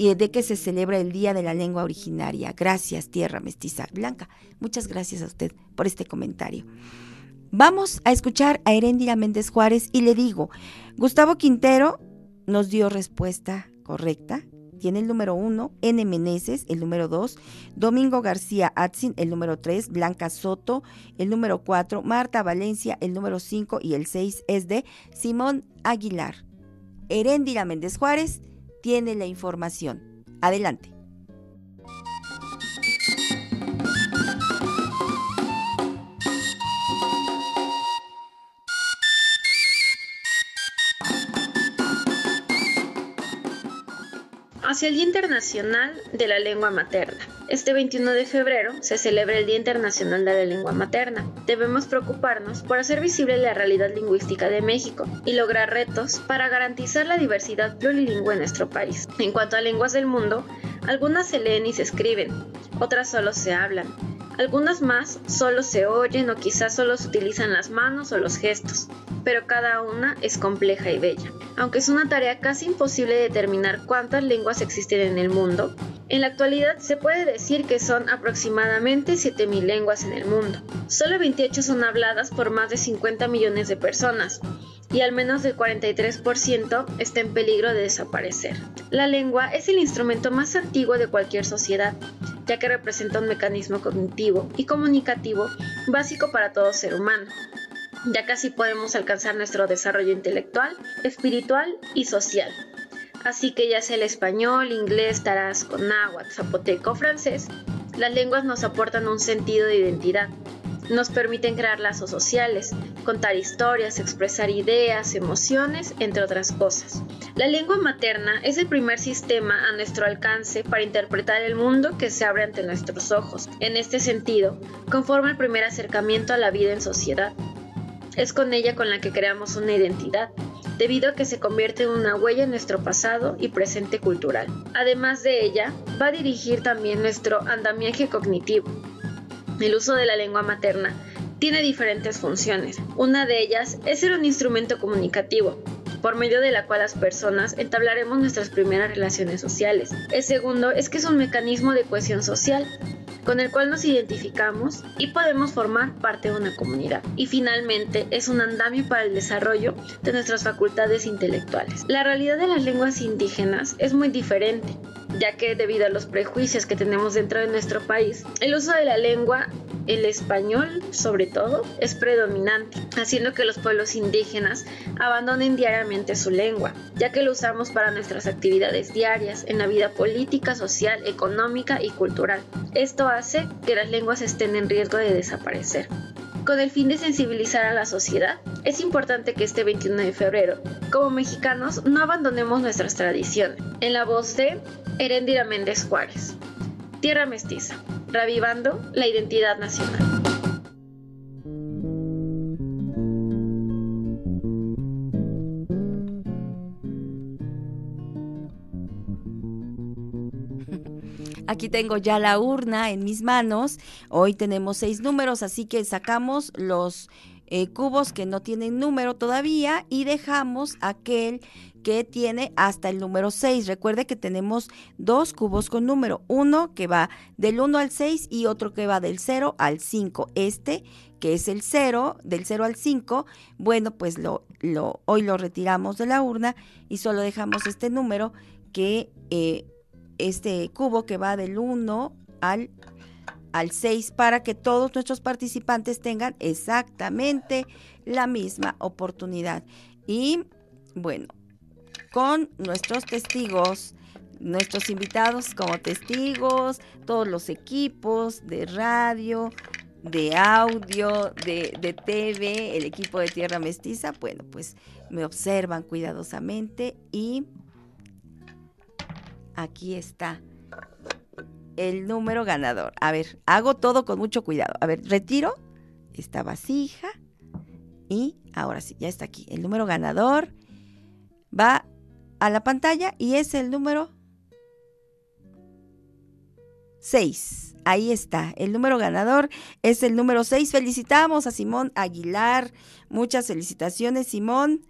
de que se celebra el Día de la Lengua Originaria. Gracias, Tierra Mestiza Blanca. Muchas gracias a usted por este comentario. Vamos a escuchar a Heréndira Méndez Juárez y le digo, Gustavo Quintero nos dio respuesta correcta. Tiene el número uno, N. Meneses, el número dos, Domingo García Atzin, el número tres, Blanca Soto, el número cuatro, Marta Valencia, el número cinco y el seis es de Simón Aguilar. Heréndira Méndez Juárez tiene la información. Adelante. Hacia el Día Internacional de la Lengua Materna. Este 21 de febrero se celebra el Día Internacional de la Lengua Materna. Debemos preocuparnos por hacer visible la realidad lingüística de México y lograr retos para garantizar la diversidad plurilingüe en nuestro país. En cuanto a lenguas del mundo, algunas se leen y se escriben, otras solo se hablan. Algunas más solo se oyen o quizás solo se utilizan las manos o los gestos, pero cada una es compleja y bella. Aunque es una tarea casi imposible determinar cuántas lenguas existen en el mundo, en la actualidad se puede decir que son aproximadamente 7.000 lenguas en el mundo. Solo 28 son habladas por más de 50 millones de personas, y al menos del 43% está en peligro de desaparecer. La lengua es el instrumento más antiguo de cualquier sociedad, ya que representa un mecanismo cognitivo y comunicativo básico para todo ser humano. Ya casi podemos alcanzar nuestro desarrollo intelectual, espiritual y social. Así que ya sea el español, inglés, tarasco, náhuatl, zapoteco francés, las lenguas nos aportan un sentido de identidad, nos permiten crear lazos sociales, contar historias, expresar ideas, emociones, entre otras cosas. La lengua materna es el primer sistema a nuestro alcance para interpretar el mundo que se abre ante nuestros ojos. En este sentido, conforma el primer acercamiento a la vida en sociedad. Es con ella con la que creamos una identidad, debido a que se convierte en una huella en nuestro pasado y presente cultural. Además de ella, va a dirigir también nuestro andamiaje cognitivo, el uso de la lengua materna tiene diferentes funciones. Una de ellas es ser un instrumento comunicativo, por medio de la cual las personas entablaremos nuestras primeras relaciones sociales. El segundo es que es un mecanismo de cohesión social, con el cual nos identificamos y podemos formar parte de una comunidad. Y finalmente es un andamio para el desarrollo de nuestras facultades intelectuales. La realidad de las lenguas indígenas es muy diferente ya que debido a los prejuicios que tenemos dentro de nuestro país, el uso de la lengua, el español sobre todo, es predominante, haciendo que los pueblos indígenas abandonen diariamente su lengua, ya que lo usamos para nuestras actividades diarias en la vida política, social, económica y cultural. Esto hace que las lenguas estén en riesgo de desaparecer. Con el fin de sensibilizar a la sociedad, es importante que este 21 de febrero, como mexicanos, no abandonemos nuestras tradiciones. En la voz de Herendira Méndez Juárez. Tierra Mestiza, revivando la identidad nacional. Aquí tengo ya la urna en mis manos. Hoy tenemos seis números, así que sacamos los eh, cubos que no tienen número todavía y dejamos aquel que tiene hasta el número 6. Recuerde que tenemos dos cubos con número, uno que va del 1 al 6 y otro que va del 0 al 5. Este, que es el 0, del 0 al 5, bueno, pues lo, hoy lo retiramos de la urna y solo dejamos este número que eh, este cubo que va del 1 al, al 6 para que todos nuestros participantes tengan exactamente la misma oportunidad. Y bueno, con nuestros testigos, nuestros invitados como testigos, todos los equipos de radio, de audio, de, de TV, el equipo de Tierra Mestiza, bueno, pues me observan cuidadosamente y aquí está el número ganador. A ver, hago todo con mucho cuidado. A ver, retiro esta vasija y ahora sí, ya está aquí. El número ganador va a la pantalla y es el número 6. Ahí está, el número ganador es el número 6. Felicitamos a Simón Aguilar. Muchas felicitaciones, Simón.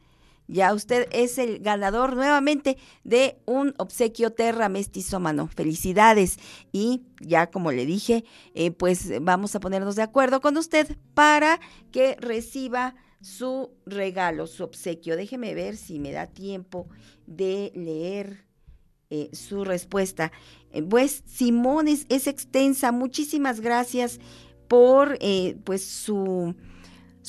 Ya usted es el ganador nuevamente de un obsequio Terra Mestizómano. Felicidades. Y ya como le dije, eh, pues vamos a ponernos de acuerdo con usted para que reciba su regalo, su obsequio. Déjeme ver si me da tiempo de leer eh, su respuesta. Eh, pues Simón es, extensa. Muchísimas gracias por pues su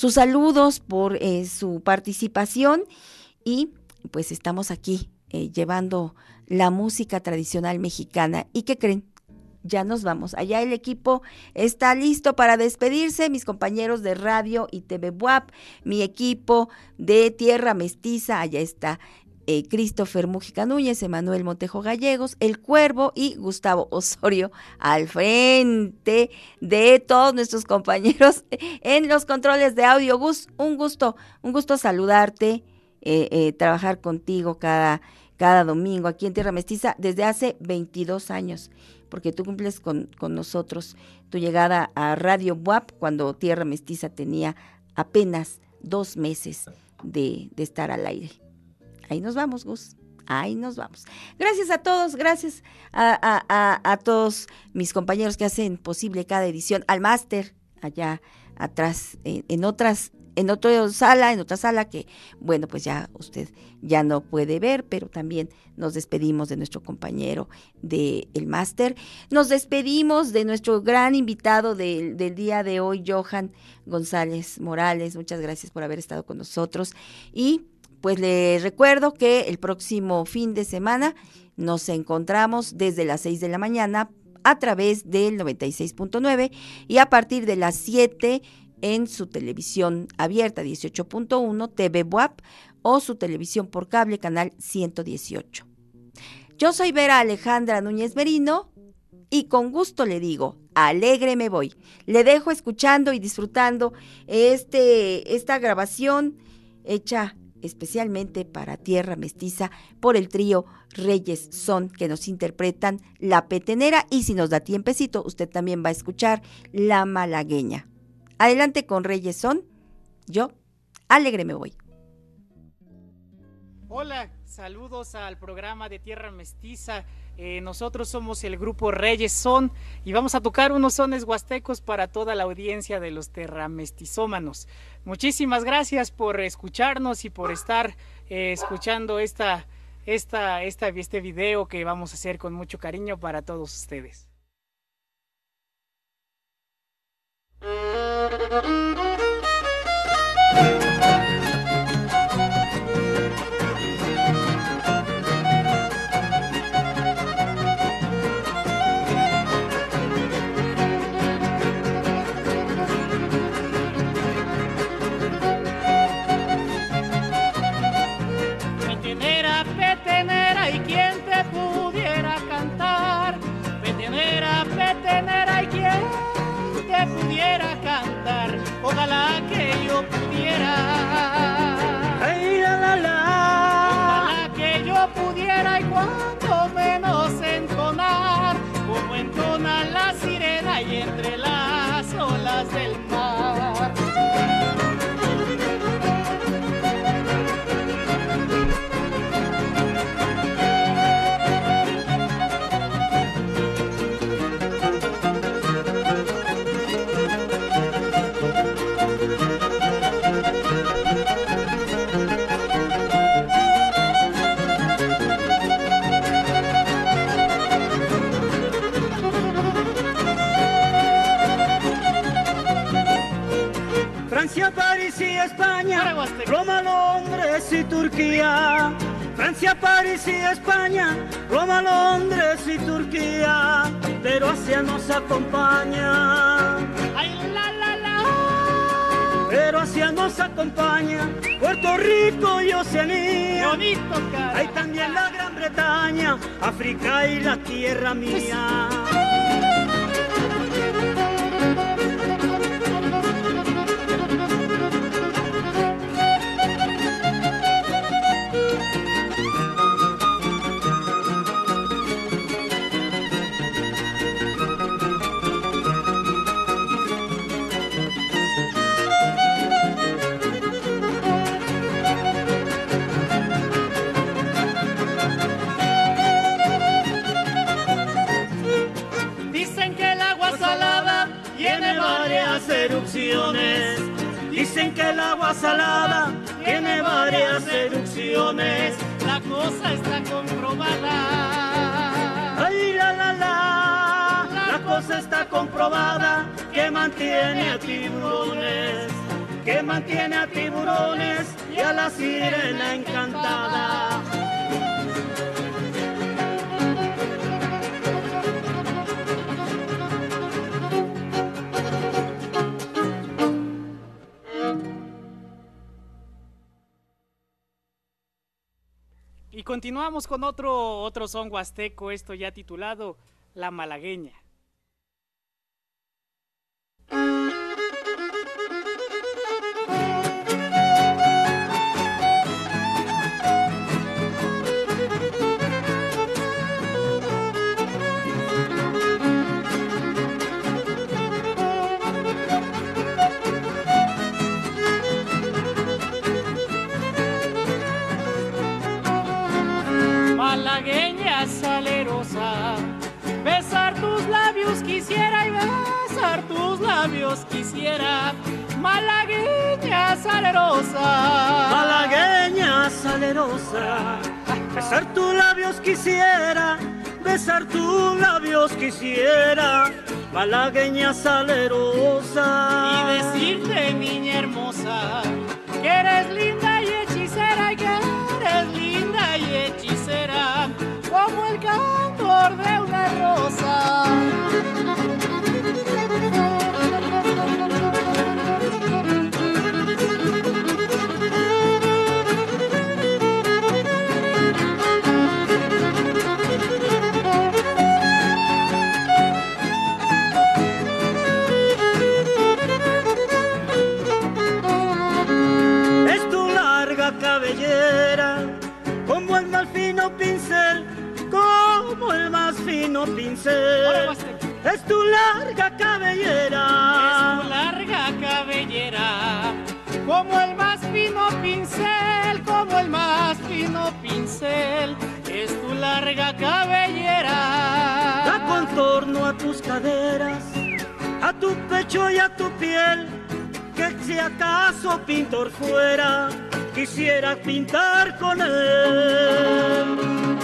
sus saludos, por eh, su participación y pues estamos aquí eh, llevando la música tradicional mexicana. ¿Y qué creen? Ya nos vamos. Allá el equipo está listo para despedirse. Mis compañeros de radio y TV WAP, mi equipo de Tierra Mestiza, allá está eh, Christopher Mujica Núñez, Emanuel Montejo Gallegos, El Cuervo y Gustavo Osorio al frente de todos nuestros compañeros en los controles de audio. Gus, un gusto, un gusto saludarte, eh, eh, trabajar contigo cada, cada domingo aquí en Tierra Mestiza desde hace 22 años, porque tú cumples con, con nosotros tu llegada a Radio WAP cuando Tierra Mestiza tenía apenas dos meses de, de estar al aire. Ahí nos vamos, Gus. Ahí nos vamos. Gracias a todos, gracias a, todos mis compañeros que hacen posible cada edición, al máster allá atrás, en, otras, en otra sala, en otra sala que, bueno, pues ya usted ya no puede ver, pero también nos despedimos de nuestro compañero del el máster. Nos despedimos de nuestro gran invitado del, del día de hoy, Johan González Morales. Muchas gracias por haber estado con nosotros. Y pues les recuerdo que el próximo fin de semana nos encontramos desde las 6 de la mañana a través del 96.9 y a partir de las 7 en su televisión abierta 18.1 TV WAP o su televisión por cable canal 118. Yo soy Vera Alejandra Núñez Merino y con gusto le digo, alegre me voy. Le dejo escuchando y disfrutando este, esta grabación hecha especialmente para Tierra Mestiza por el trío Reyes Son que nos interpretan La Petenera y si nos da tiempecito usted también va a escuchar La Malagueña. Adelante con Reyes Son, yo alegre me voy. Hola, saludos al programa de Tierra Mestiza. Eh, nosotros somos el grupo Reyes Son y vamos a tocar unos sones huastecos para toda la audiencia de los terramestizómanos. Muchísimas gracias por escucharnos y por estar eh, escuchando esta, esta, esta, este video que vamos a hacer con mucho cariño para todos ustedes. Londres y Turquía. Francia, París y España, Roma, Londres y Turquía, pero Asia nos acompaña. Ay, la, pero hacia nos acompaña Puerto Rico y Oceanía. Bonito. Hay también la Gran Bretaña, África y la tierra mía. Dicen que el agua salada tiene varias erupciones. La cosa está comprobada. Ay, la, la, la, la cosa está comprobada que mantiene a tiburones, que mantiene a tiburones y a la sirena encantada. Continuamos con otro, otro son huasteco, esto ya titulado La Malagueña. Salerosa, Malagueña salerosa, besar tus labios quisiera, besar tus labios quisiera, malagueña salerosa. y decirte niña hermosa que eres linda y hechicera y que eres linda y hechicera como el candor de una rosa. Tu larga cabellera. Es tu larga cabellera, como el más fino pincel, como el más fino pincel, es tu larga cabellera. Da contorno a tus caderas, a tu pecho y a tu piel, que si acaso pintor fuera, quisiera pintar con él.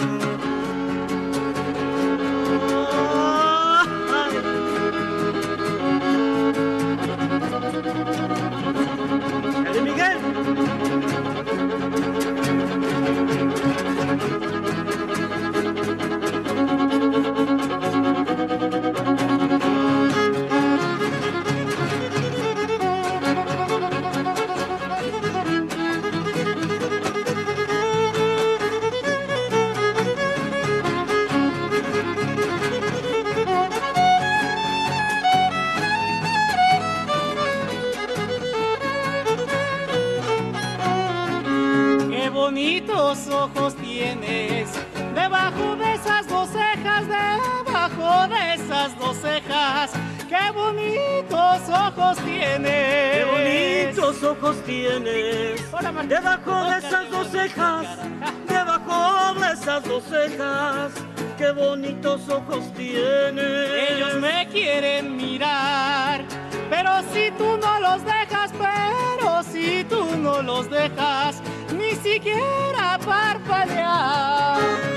Ojos tienes. Qué bonitos ojos tienes. Debajo de esas dos cejas, debajo de esas dos cejas. Qué bonitos ojos tienes. Ellos me quieren mirar, pero si tú no los dejas, pero si tú no los dejas, ni siquiera parpadear.